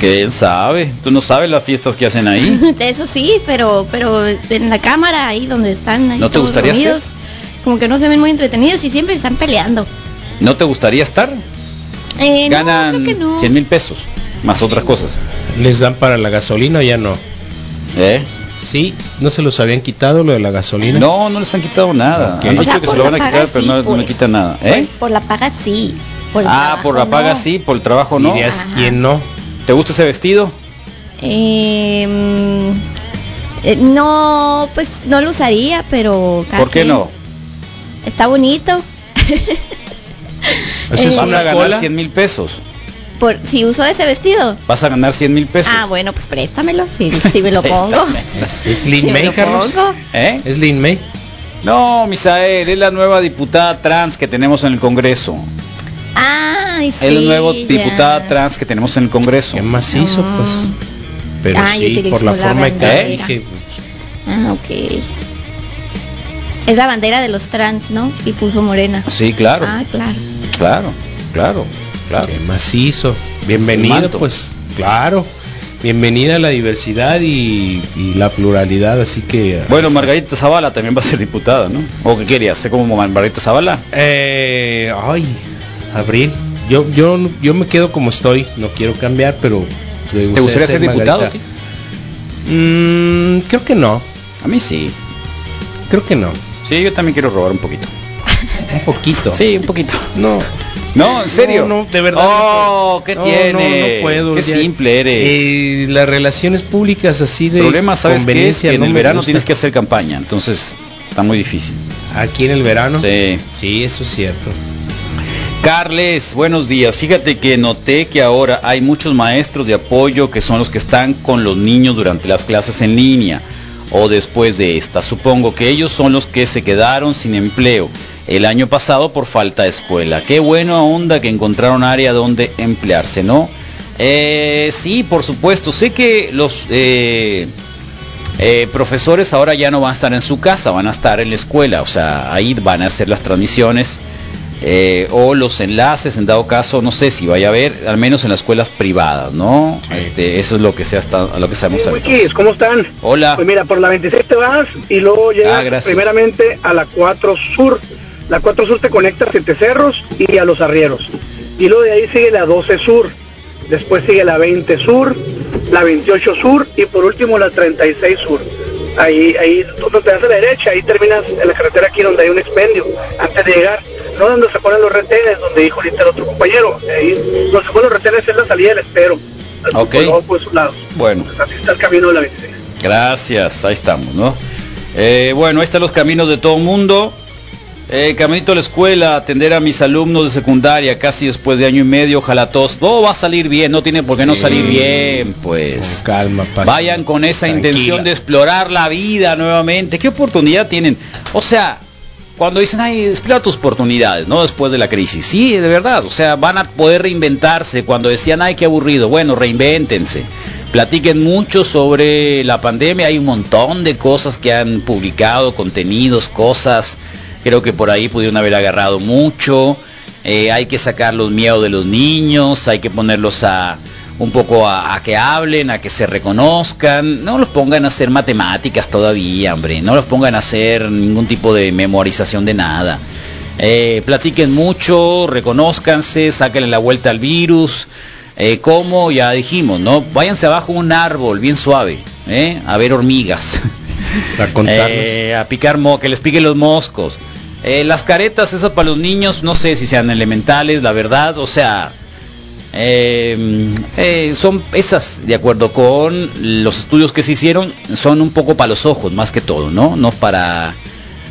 ¿Quién sabe? ¿Tú no sabes las fiestas que hacen ahí? Eso sí, pero pero en la cámara ahí donde están ahí ¿No te todos gustaría reunidos, como que no se ven muy entretenidos y siempre están peleando. ¿No te gustaría estar? Eh, no, Ganan creo que no. 100 mil pesos, más otras cosas. les dan para la gasolina o ya no ¿Eh? sí no se los habían quitado lo de la gasolina No, no les han quitado nada. Ok. Han O dicho sea, que se por lo van la a quitar, paga pero no, sí, no le pues. quitan nada. ¿Eh? Por la paga sí. Por Ah, trabajo por la paga no. sí, por el trabajo no. dirías quién no ¿Te gusta ese vestido? Em, eh, no, pues no lo usaría, pero cada ¿Por qué quien. no? Está bonito. Eso Eh, vas a ganar cola? 100 mil pesos. Por, si uso ese vestido. Vas a ganar 100 mil pesos. Ah, bueno, pues préstamelo, si, si me lo pongo. es, es Lin Si May Carlos. ¿Eh? es Lin May No, Misael, es la nueva diputada trans que tenemos en el Congreso. Ay, sí, es la nueva ya. diputada trans que tenemos en el Congreso. qué macizo Ah. pues pero Ah, sí por la la forma que dije Ah, ok. Es la bandera de los trans, ¿no? Y puso morena. Sí, claro, Ah, claro. claro, claro, claro. qué macizo bienvenido pues claro bienvenida a la diversidad y, y la pluralidad así que Bueno, Margarita Zavala también va a ser diputada, ¿no? ¿O qué querías? ¿Ser como Margarita Zavala? Eh, ay, Abril. Yo, yo, yo me quedo como estoy. No quiero cambiar, pero. ¿Te gustaría ser diputado? a ti? Mm, creo que no. A mí sí. Creo que no. Sí, yo también quiero robar un poquito. Un poquito. Sí, un poquito. No. No, en serio. No, no, de verdad. Oh, no ¿qué tiene? No, puedo. Qué Ya- simple eres. Eh, las relaciones públicas así de problema, ¿sabes qué es? Que en el verano gusta. tienes que hacer campaña, entonces está muy difícil. Aquí en el verano. Sí. Sí, eso es cierto. Carles, buenos días. Fíjate que noté que ahora hay muchos maestros de apoyo que son los que están con los niños durante las clases en línea o después de esta. Supongo que ellos son los que se quedaron sin empleo el año pasado por falta de escuela. Qué buena onda que encontraron área donde emplearse, ¿no? Eh, sí, por supuesto. Sé que los eh, eh, profesores ahora ya no van a estar en su casa, van a estar en la escuela. O sea, ahí van a hacer las transmisiones eh, o los enlaces, en dado caso, no sé si vaya a haber, al menos en las escuelas privadas, ¿no? Este, eso es lo que se hasta, lo que sabemos ¿cómo están? Hola. Pues mira, por la 26 te vas y luego llegas Ah, gracias. primeramente a la 4 Sur. La 4 Sur te conecta a Siete Cerros y a Los Arrieros. Y luego de ahí sigue la 12 Sur. Después sigue la 20 Sur, la 28 Sur y por último la 36 Sur. Ahí, ahí, tú te das a la derecha, ahí terminas en la carretera aquí donde hay un expendio, antes de llegar, no donde se ponen los retenes, donde dijo ahorita el otro compañero, ahí donde se ponen los retenes es la salida del espero, Ok. por, esos lados. Bueno, Así está el camino de la 26. gracias, ahí estamos, ¿no? Eh, bueno, ahí están los caminos de todo mundo. Eh, caminito a la escuela, atender a mis alumnos de secundaria casi después de año y medio, ojalá todos, todo va a salir bien, no tiene por qué no salir bien, pues. Con calma, paz. Vayan con esa Tranquila. intención de explorar la vida nuevamente. ¿Qué oportunidad tienen? O sea, cuando dicen, ay, explora tus oportunidades, ¿no? Después de la crisis. Sí, de verdad. O sea, van a poder reinventarse. Cuando decían, ay, qué aburrido. Bueno, reinvéntense. Platiquen mucho sobre la pandemia. Hay un montón de cosas que han publicado, contenidos, cosas. Creo que por ahí pudieron haber agarrado mucho. Eh, hay que sacar los miedos de los niños. Hay que ponerlos a un poco a, a que hablen, a que se reconozcan, no los pongan a hacer matemáticas todavía, hombre, no los pongan a hacer ningún tipo de memorización de nada. Eh, platiquen mucho, reconózcanse, sáquenle la vuelta al virus, eh, como ya dijimos, ¿no? Váyanse abajo un árbol bien suave, ¿eh? a ver hormigas, A a picar mo, que les piquen los moscos. Eh, las caretas, esas para los niños, no sé si sean elementales, la verdad, o sea, eh, eh, son esas, de acuerdo con los estudios que se hicieron, son un poco para los ojos, más que todo, ¿no? No para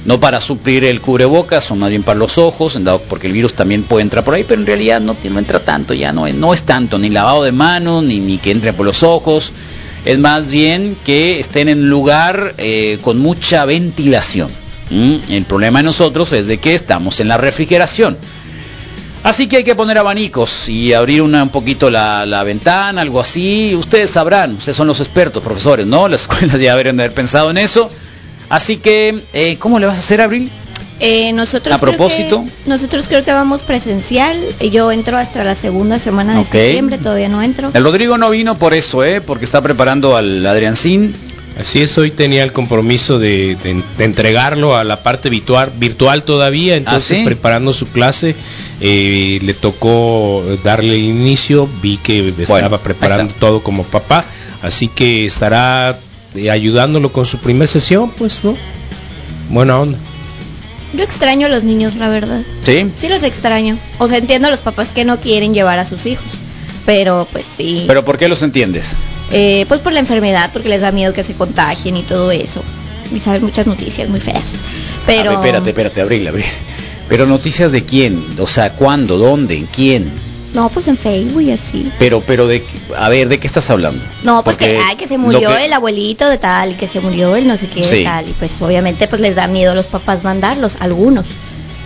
no para suplir el cubrebocas, son más bien para los ojos, porque el virus también puede entrar por ahí, pero en realidad no, entra tanto, ya no, no es tanto, ni lavado de manos, ni, ni que entre por los ojos, es más bien que estén en lugar eh, con mucha ventilación. ¿M? El problema de nosotros es de que estamos en la refrigeración. Así que hay que poner abanicos y abrir una, un poquito la, la ventana, algo así. Ustedes sabrán, ustedes son los expertos, profesores, ¿no? Las escuelas ya deberían de haber pensado en eso. Así que, eh, ¿cómo le vas a hacer, Abril? Eh, nosotros A creo propósito. que- nosotros creo que vamos presencial. Yo entro hasta la segunda semana de Ok. septiembre, todavía no entro. El Rodrigo no vino por eso, ¿eh? Porque está preparando al Adriancín. Así es, hoy tenía el compromiso de, de- de entregarlo a la parte virtual, virtual todavía, entonces ¿Ah, sí? preparando su clase, eh, le tocó darle el inicio, vi que estaba Bueno, preparando todo como papá, así que estará eh, ayudándolo con su primer sesión, pues, ¿no? Buena onda. Yo extraño a los niños, la verdad. ¿Sí? Sí los extraño. O sea, entiendo a los papás que no quieren llevar a sus hijos. Pero pues sí. ¿Pero por qué los entiendes? Eh, pues por la enfermedad, porque les da miedo que se contagien y todo eso. Y saben muchas noticias muy feas. Pero A ver, espérate, espérate, Abril, Abril. Pero noticias de quién? O sea, ¿cuándo? ¿Dónde? ¿En quién? no, pues en Facebook y así. Pero, pero de, a ver, ¿de qué estás hablando? No, pues que, Porque ay, que se murió que- el abuelito de tal, y que se murió el no sé qué Sí. de tal. Y pues obviamente pues les da miedo a los papás mandarlos, algunos.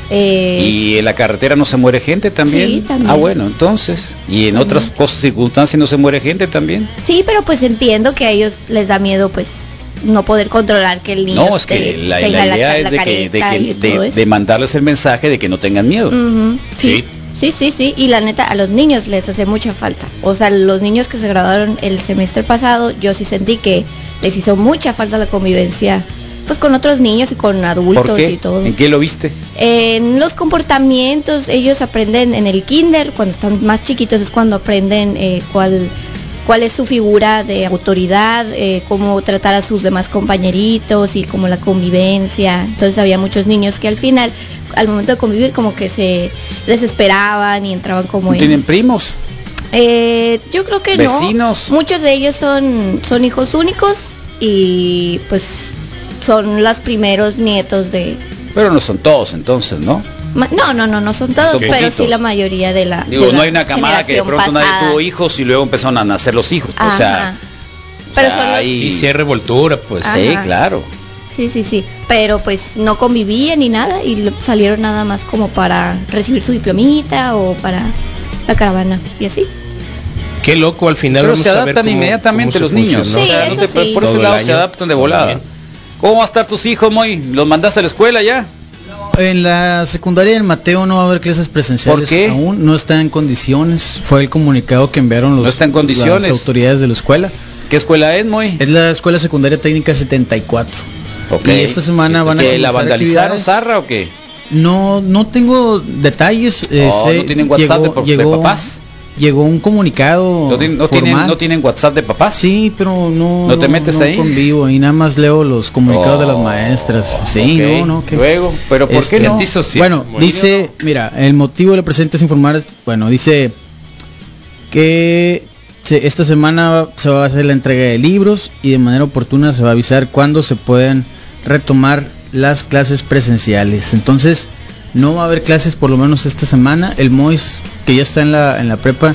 Eh, ¿Y en la carretera no se muere gente también? Sí, también. Ah, bueno, entonces. ¿Y en También. otras cosas, circunstancias no se muere gente también? Sí, pero pues entiendo que a ellos les da miedo pues no poder controlar que el niño No, es que la, idea es la de que, de, que- mandarles el mensaje de que no tengan miedo. Ujú, sí. Sí, sí, sí, y la neta, a los niños les hace mucha falta. O sea, los niños que se graduaron el semestre pasado, yo sí sentí que les hizo mucha falta la convivencia, pues con otros niños y con adultos ¿Por qué? y todo. ¿En qué lo viste? En los comportamientos, ellos aprenden en el kinder, cuando están más chiquitos es cuando aprenden eh, cuál, cuál es su figura de autoridad, eh, cómo tratar a sus demás compañeritos y como la convivencia. Entonces había muchos niños que al final al momento de convivir como que se desesperaban y entraban como en... ¿Tienen primos? Eh, yo creo que ¿Vecinos? no. Muchos de ellos son, son hijos únicos y pues son los primeros nietos de... Pero no son todos entonces, ¿no? No, no, no, no son todos, Son pero poquitos. sí la mayoría de la... Digo, de no la hay una camada que de pronto nadie tuvo hijos y luego empezaron a nacer los hijos. O sea, Pero o sea, son los- Sí, sí hay revoltura, pues. Ajá. Sí, claro. Sí, sí, sí. Pero pues no convivían ni nada y salieron nada más como para recibir su diplomita o para la caravana y así. Qué loco, al final Pero vamos se a ver adaptan cómo- inmediatamente cómo se los niños. funcionó. O sea, no te- por ese lado se adaptan de volada. ¿Cómo van a estar tus hijos, Moy? ¿Los mandaste a la escuela ya? En la secundaria en Mateo no va a haber clases presenciales. ¿Por qué? Aún no está en condiciones. Fue el comunicado que enviaron los, No está en condiciones. las autoridades de la escuela. ¿Qué escuela es, Moy? Es la Escuela Secundaria Técnica 74. Ok. Y esta semana van a ¿Que la vandalizaron. Zarra, o qué? No, no tengo detalles. eh, Oh, sé- ¿no tienen WhatsApp de por- de papás? Llegó un comunicado. ¿No, tienen, no tienen, formal. ¿No tienen WhatsApp de papás? Sí, pero no. ¿No te metes ahí? convivo y nada más leo los comunicados de las Oh, maestras. Sí, ok. no, no. que- Luego, ¿pero por qué Este, no? Bueno, dice, mira, el motivo de la presente es informar, bueno, dice que se- esta semana se va a hacer la entrega de libros y de manera oportuna se va a avisar cuándo se pueden retomar las clases presenciales. Entonces, no va a haber clases por lo menos esta semana. El MOIS, que ya está en la, en la prepa,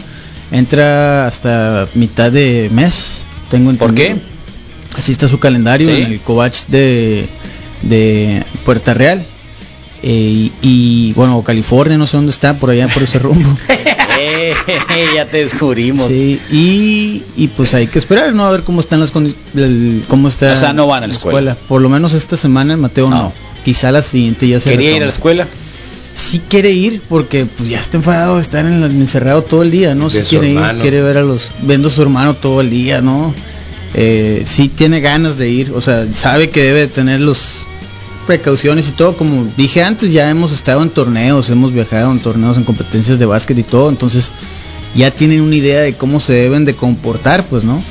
entra hasta mitad de mes. Tengo ¿Por entendido. qué? Así está su calendario Sí. en el Covach de, de Puerta Real. Eh, y, bueno, California, no sé dónde está, por allá, por ese rumbo. Eh, ya te descubrimos. Sí, y, y pues hay que esperar, ¿no? A ver cómo están las el- cómo está O sea, no van a la escuela. Por lo menos esta semana el Mateo no. Quizá la siguiente ya se ¿Quería ir a la escuela? Sí quiere ir porque pues ya está enfadado de estar en el encerrado todo el día, ¿no? Si su quiere ir, quiere ver a los viendo a su hermano todo el día, ¿no? Eh, sí tiene ganas de ir, o sea, sabe que debe tener los precauciones y todo, como dije antes, ya hemos estado en torneos, hemos viajado en torneos, en competencias de básquet y todo, entonces ya tienen una idea de cómo se deben de comportar, pues, ¿no?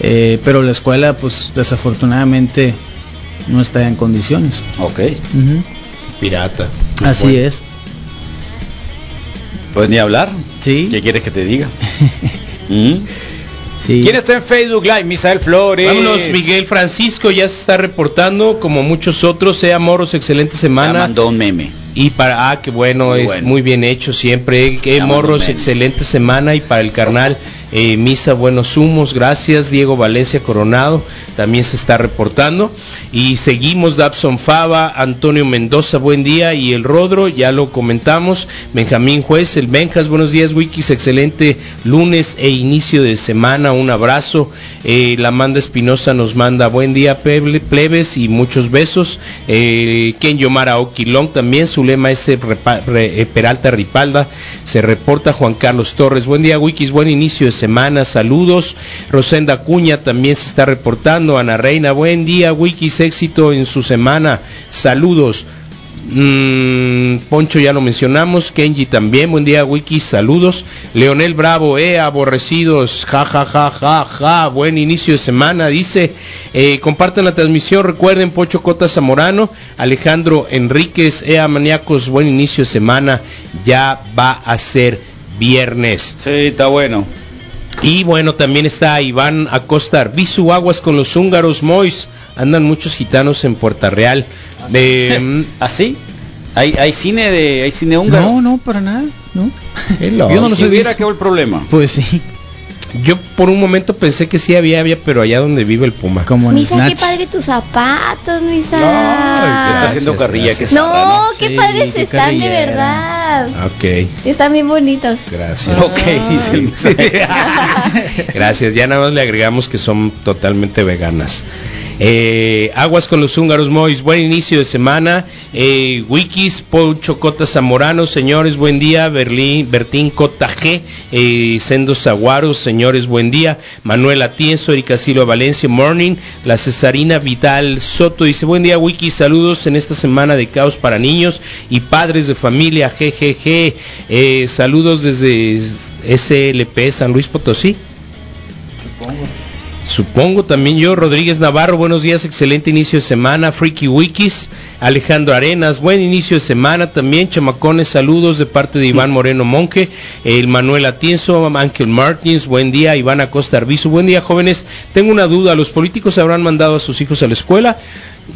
Eh, pero la escuela, pues, desafortunadamente no está en condiciones. Ok. Pirata. Así es. ¿Puedes ni hablar? Sí. ¿Qué quieres que te diga? ¿Mm? Sí. ¿Quién está en Facebook Live? Misael Flores. Vámonos, Miguel Francisco ya se está reportando, como muchos otros, sea Moros, excelente Ya semana. mandó un meme. Y para, ah, qué bueno, Muy es bueno. muy bien hecho siempre. Que Ya mandó Morros, excelente semana. Y para el carnal, eh, Misa, buenos humos, gracias. Diego Valencia Coronado también se está reportando. Y seguimos, Dabson Fava, Antonio Mendoza, buen día. Y el Rodro, ya lo comentamos. Benjamín Juez, el Benjas, buenos días, Wikis, excelente lunes e inicio de semana. Un abrazo. Eh, la Amanda Espinosa nos manda buen día, peble- plebes, y muchos besos. Eh, Ken Yomara Oquilón también, su lema es eh, eh, Peralta Ripalda. Se reporta Juan Carlos Torres. Buen día, Wikis, buen inicio de semana, saludos. Rosenda Cuña también se está reportando. Ana Reina, buen día, Wikis, éxito en su semana, saludos. Mm, Poncho ya lo mencionamos, Kenji también, buen día Wiki, saludos. Leonel Bravo, eh, aborrecidos, ja ja ja ja ja, buen inicio de semana, dice. Eh, compartan la transmisión, recuerden Pocho Cota Zamorano, Alejandro Enríquez, eh, maníacos, buen inicio de semana, ya va a ser viernes. Sí, está bueno. Y bueno, también está Iván Acosta Arbizu, aguas con los húngaros, Mois. Andan muchos gitanos en Puerta Real. De, mm, ¿Así? ¿Hay, hay cine de hay cine húngaro? No, no, para nada, ¿no? Hello. Yo no los si hubiera, visto. ¿qué fue el problema? Pues sí, Yo por un momento pensé que sí había, había, pero allá donde vive el Puma. como en Misa, qué padre tus zapatos, Misa. Ay, está haciendo carrilla gracias. que no, zarra, qué Sí, padres qué están de verdad. Ok, Están bien bonitos. gracias. Ok, dice el mensaje. Gracias, ya nada más le agregamos que son totalmente veganas. Eh, aguas con los húngaros, Mois, buen inicio de semana. Eh, Wikis, Paul Chocota Zamorano, señores, buen día. Berlín, Bertín Cota G, eh, Sendos Zaguaros, señores, buen día. Manuel Atienzo, Erika Silva Valencia, morning. La Cesarina Vidal Soto dice, buen día, Wikis, saludos en esta semana de caos para niños y padres de familia, GGG. Eh, saludos desde SLP San Luis Potosí. Supongo también yo, Rodríguez Navarro, buenos días, excelente inicio de semana, Freaky Wikis, Alejandro Arenas, buen inicio de semana también, chamacones, saludos de parte de Iván Moreno Monque, el Manuel Atienzo, Ángel Martins, buen día, Iván Acosta Arbizu, buen día jóvenes, tengo una duda, ¿los políticos habrán mandado a sus hijos a la escuela?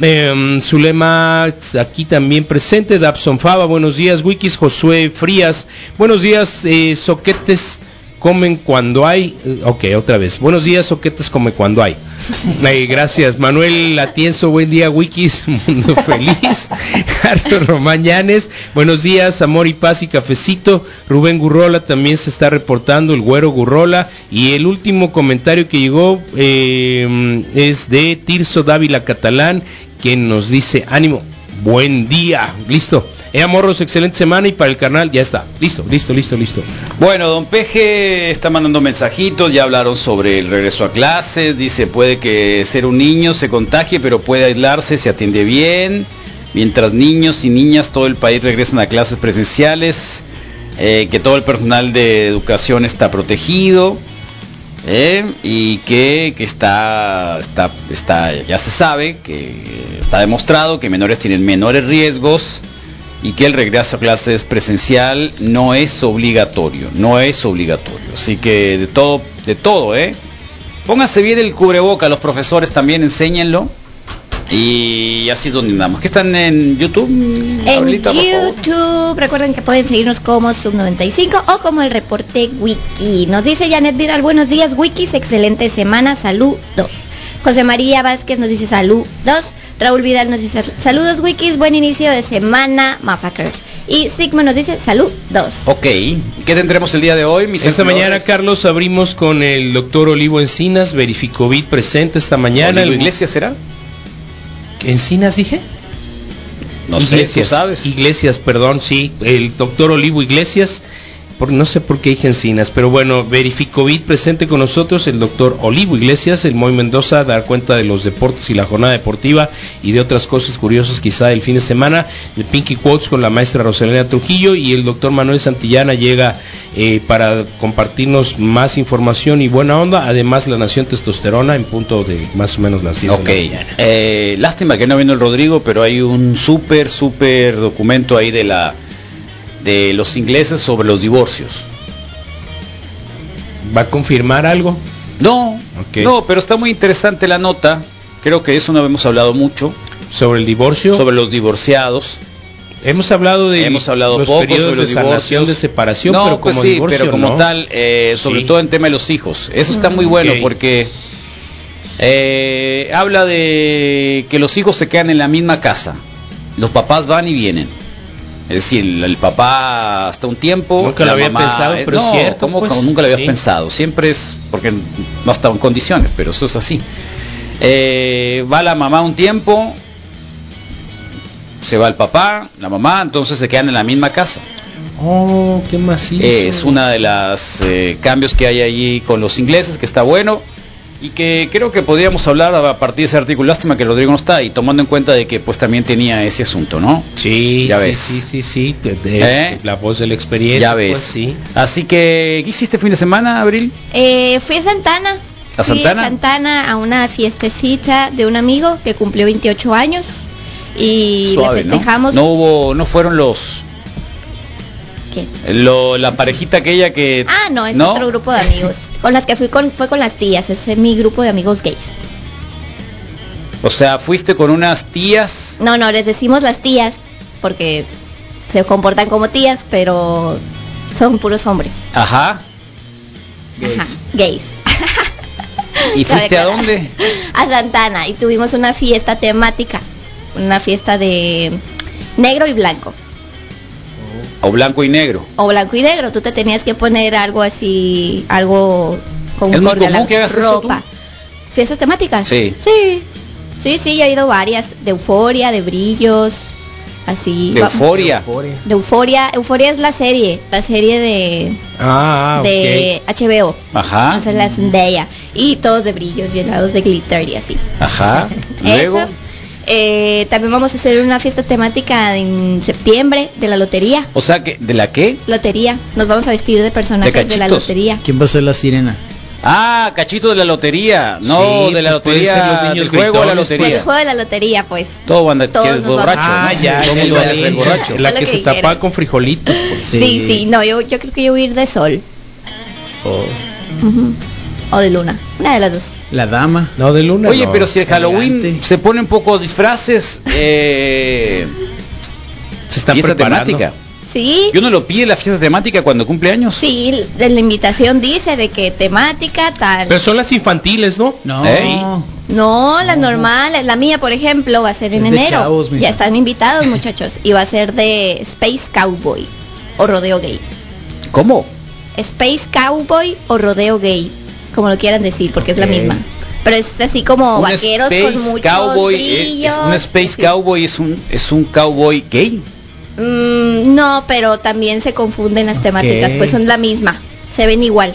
Eh, Zulema aquí también presente, Dabson Fava, buenos días, Wikis, Josué Frías, buenos días, eh, Soquetes, comen cuando hay. Ok, otra vez. Buenos días, soquetes come cuando hay. Eh, gracias. Manuel Atienzo, buen día, Wikis, Mundo Feliz. Carlos Román Llanes, buenos días, amor y paz y cafecito. Rubén Gurrola también se está reportando, el güero Gurrola. Y el último comentario que llegó eh, es de Tirso Dávila Catalán, quien nos dice, ánimo, buen día. Listo. Eh, morros, excelente semana y para el canal ya está. Listo, listo, listo, listo. Bueno, don Peje está mandando mensajitos, ya hablaron sobre el regreso a clases, dice puede que ser un niño se contagie, pero puede aislarse, se atiende bien, mientras niños y niñas todo el país regresan a clases presenciales, eh, que todo el personal de educación está protegido. eh, y que, que está, está, está, ya se sabe, que está demostrado que menores tienen menores riesgos y que el regreso a clases presencial no es obligatorio, no es obligatorio. Así que de todo, de todo, ¿eh? Pónganse bien el cubreboca, los profesores también enséñenlo. Y así es donde andamos. ¿Qué están en YouTube? En? YouTube, recuerden que pueden seguirnos como Sub95 o como el reporte Wiki. Nos dice Janet Vidal, buenos días Wikis, excelente semana, saludos. José María Vázquez nos dice saludos. Raúl Vidal nos dice saludos Wikis, buen inicio de semana, motherfuckers. Y Sigma nos dice saludos. Ok, ¿qué tendremos el día de hoy, mis Esta empleadores? mañana, Carlos, abrimos con el doctor Olivo Encinas, Verificovit presente esta mañana. ¿Olivo El- Iglesias será? ¿Encinas dije? No sé, Iglesias, tú sabes. Iglesias, perdón, sí, el doctor Olivo Iglesias, por, no sé por qué dije Encinas, pero bueno, Verificovit presente con nosotros el doctor Olivo Iglesias, el Moy Mendoza, dar cuenta de los deportes y la jornada deportiva y de otras cosas curiosas quizá del fin de semana, el Pinky Quotes con la maestra Rosalena Trujillo y el doctor Manuel Santillana llega eh, para compartirnos más información y buena onda, además la Nación Testosterona en punto de más o menos las 10 Ok, la eh, lástima que no vino el Rodrigo, pero hay un súper, súper documento ahí de la de los ingleses sobre los divorcios. ¿Va a confirmar algo? No, no, pero está muy interesante la nota. Creo que de eso no hemos hablado mucho. Sobre el divorcio. Sobre los divorciados. Hemos hablado de Hemos hablado los poco periodos sobre de sanación, de separación, no, pero pues como sí, divorcio pero como no. tal, eh, sobre Sí. todo en tema de los hijos. Eso está muy bueno porque eh, habla de que los hijos se quedan en la misma casa. Los papás van y vienen. Es decir, el, el papá hasta un tiempo. Nunca lo había mamá- pensado, eh, pero es no, cierto, ¿cómo- pues, nunca lo había sí. pensado. Siempre es porque no estaba en condiciones, pero eso es así. Eh, va la mamá un tiempo, se va el papá, la mamá, entonces se quedan en la misma casa. Oh, qué macizo. Es una de las eh, cambios que hay allí con los ingleses, que está bueno y que creo que podríamos hablar a partir de ese artículo. Lástima que Rodrigo no está y tomando en cuenta de que pues también tenía ese asunto, ¿no? Sí, ya sí, ves. sí, sí, sí, de- de- ¿Eh? la voz de la experiencia. Ya ves. pues, sí. Así que, ¿qué hiciste fin de semana, Abril? Eh, fui a Santana. ¿A Fui Santana? Santana a una fiestecita de un amigo que cumplió 28 años y Suave, le ¿no? festejamos. No hubo, no fueron los, ¿Qué? lo, la parejita aquella que. Ah, no, es ¿No? otro grupo de amigos. Con las que fui con, fue con las tías, ese es mi grupo de amigos gays. O sea, fuiste con unas tías. No, no, les decimos las tías porque se comportan como tías, pero son puros hombres. Ajá. Ajá, gays. ¿Y fuiste a dónde? A Santana y tuvimos una fiesta temática, una fiesta de negro y blanco. O blanco y negro. o blanco y negro, tú te tenías que poner algo así, algo con ¿Es muy acorde a la común que hagas eso tú? ropa. ¿Fiestas temáticas? Sí. Sí, sí, sí, yo he ido varias, de euforia, de brillos, así. De euforia. De euforia, euforia es la serie, la serie de, Ah, de HBO, Ajá. esa es la Zendaya, y todos de brillos, llenados de glitter y así. Ajá. Luego. Esa. Eh, también vamos a hacer una fiesta temática en septiembre de la lotería. O sea que, ¿de la qué? Lotería. Nos vamos a vestir de personajes ¿De de, la lotería. ¿Quién va a ser la sirena? Ah, cachito de la lotería. No, Sí, de la pues lotería. los del juego a la lotería. El juego de la lotería, pues. Todo anda Todos que es borracho. Ah, ¿no? ya, Todo el borracho. La que se dijeron. con frijolito. pues. Sí, sí, no, yo, yo creo que yo voy a ir de sol. Oh. O de luna. Una de las dos. La dama. No, de luna. Oye, no. pero si el Halloween elegante. se pone un poco disfraces, eh, se está fiesta preparando. temática. Sí. ¿Y uno lo pide la fiesta temática cuando cumple años? Sí, en la invitación dice de que temática tal. Pero son las infantiles, ¿no? No. ¿Eh? No, la normal, la mía por ejemplo va a ser en Es enero. chavos, ya están invitados muchachos y va a ser de Space Cowboy o rodeo gay. ¿Cómo? Space Cowboy o rodeo gay, como lo quieran decir, porque es la misma. Pero es así como Un vaqueros space con muchos cowboy es- es, un space Sí. cowboy es un es un cowboy gay. Mm, no, pero también se confunden las temáticas, pues son la misma, se ven igual.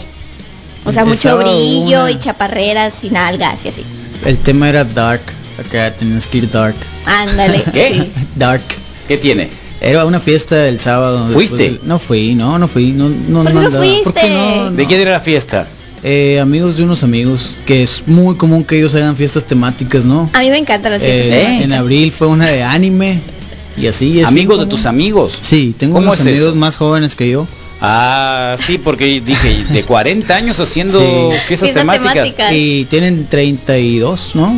O sea, mucho brillo una- y chaparreras y nalgas y así. El tema era dark. Acá tenías que ir dark. Ándale. ¿Qué? sí. Dark. ¿Qué tiene? Era una fiesta el sábado. ¿Fuiste? No fui, no, no fui. No, no, ¿Por qué no no andaba. ¿Por qué fuiste? no? ¿De No. quién era la fiesta? Eh, amigos de unos amigos, que es muy común que ellos hagan fiestas temáticas, ¿no? A mí me encantan las fiestas Eh, ¿Eh? En abril fue una de anime y así. Es Amigos de tus amigos. Sí, tengo ¿Cómo unos es amigos eso? más jóvenes que yo. Ah, sí, porque dije, de 40 años haciendo Sí. fiestas Fiestas temáticas. temáticas. Y tienen 32, ¿no?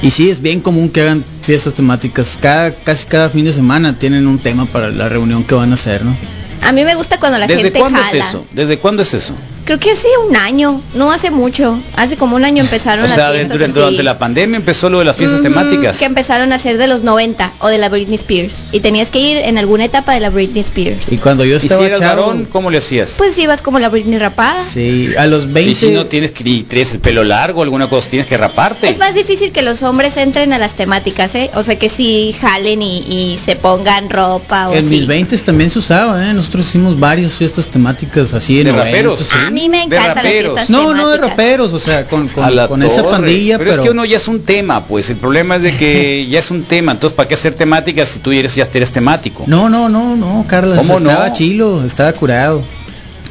Y sí, es bien común que hagan fiestas temáticas. Cada, casi cada fin de semana tienen un tema para la reunión que van a hacer, ¿no? A mí me gusta cuando la ¿Desde gente cuándo jala. es eso? ¿Desde cuándo es eso? Creo que hace un año, no hace mucho. Hace como un año empezaron O sea, las fiestas durante, durante la pandemia empezó lo de las fiestas Ujú, temáticas. Que empezaron a ser de los 90 o de la Britney Spears. Y tenías que ir en alguna etapa de la Britney Spears. Y cuando yo ¿Y si estaba eras chavo, varón, cómo le hacías? Pues ibas como la Britney rapada. sí, a los 20 y si no tienes que y traes el pelo largo, alguna cosa, tienes que raparte. Es más difícil que los hombres entren a las temáticas, ¿eh? O sea, que sí jalen y, y se pongan ropa o En así. mis 20 también se usaba, ¿eh? Nosotros hicimos varias fiestas temáticas así en ¿De 90, raperos? sí. A mí me De encantan las raperos. No, no de raperos, o sea, con, con, con esa pandilla, pero, pero, es que uno ya es un tema, pues el problema es de que ya es un tema, entonces ¿para qué hacer temáticas si tú eres ya eres temático? No, no, no, no, Carla, ¿Cómo estaba no? chilo, estaba curado.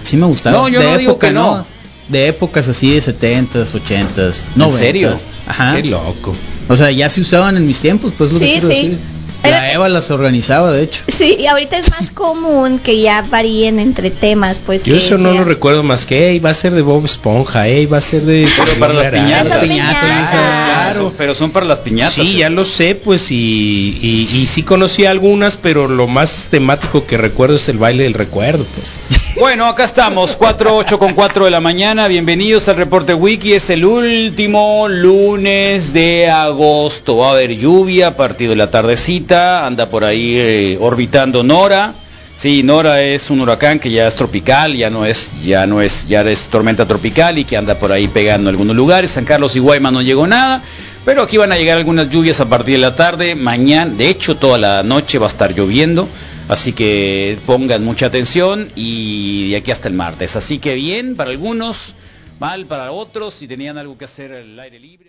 Sí me gustaba. No, yo de no digo época, que no. De épocas así de 70s, 80s, 90s. serio? Ajá. Qué loco. O sea, ya se usaban en mis tiempos, pues lo que Sí, quiero sí. decir. La Eva las organizaba, de hecho. Sí, y ahorita es más común que ya varíen entre temas, pues. Yo eso no sea- lo recuerdo más que, hey, va a ser de Bob Esponja, hey, va a ser de... Pero para las piñatas. Claro, pero son para las piñatas. Sí, ya lo sé, pues, y, y, y sí conocí algunas, pero lo más temático que recuerdo es el baile del recuerdo, pues. Bueno, acá estamos, 4, 8 con 4 de la mañana. Bienvenidos al reporte Wiki. Es el último lunes de agosto. Va a haber lluvia a partir de la tardecita. Anda por ahí eh, orbitando Nora. Sí, Nora es un huracán que ya es tropical, ya no es, ya no es, ya es tormenta tropical y que anda por ahí pegando algunos lugares. San Carlos y Guaymas no llegó nada, pero aquí van a llegar algunas lluvias a partir de la tarde. Mañana, de hecho, toda la noche va a estar lloviendo. Así que pongan mucha atención y de aquí hasta el martes. Así que bien para algunos, mal para otros, si tenían algo que hacer al aire libre.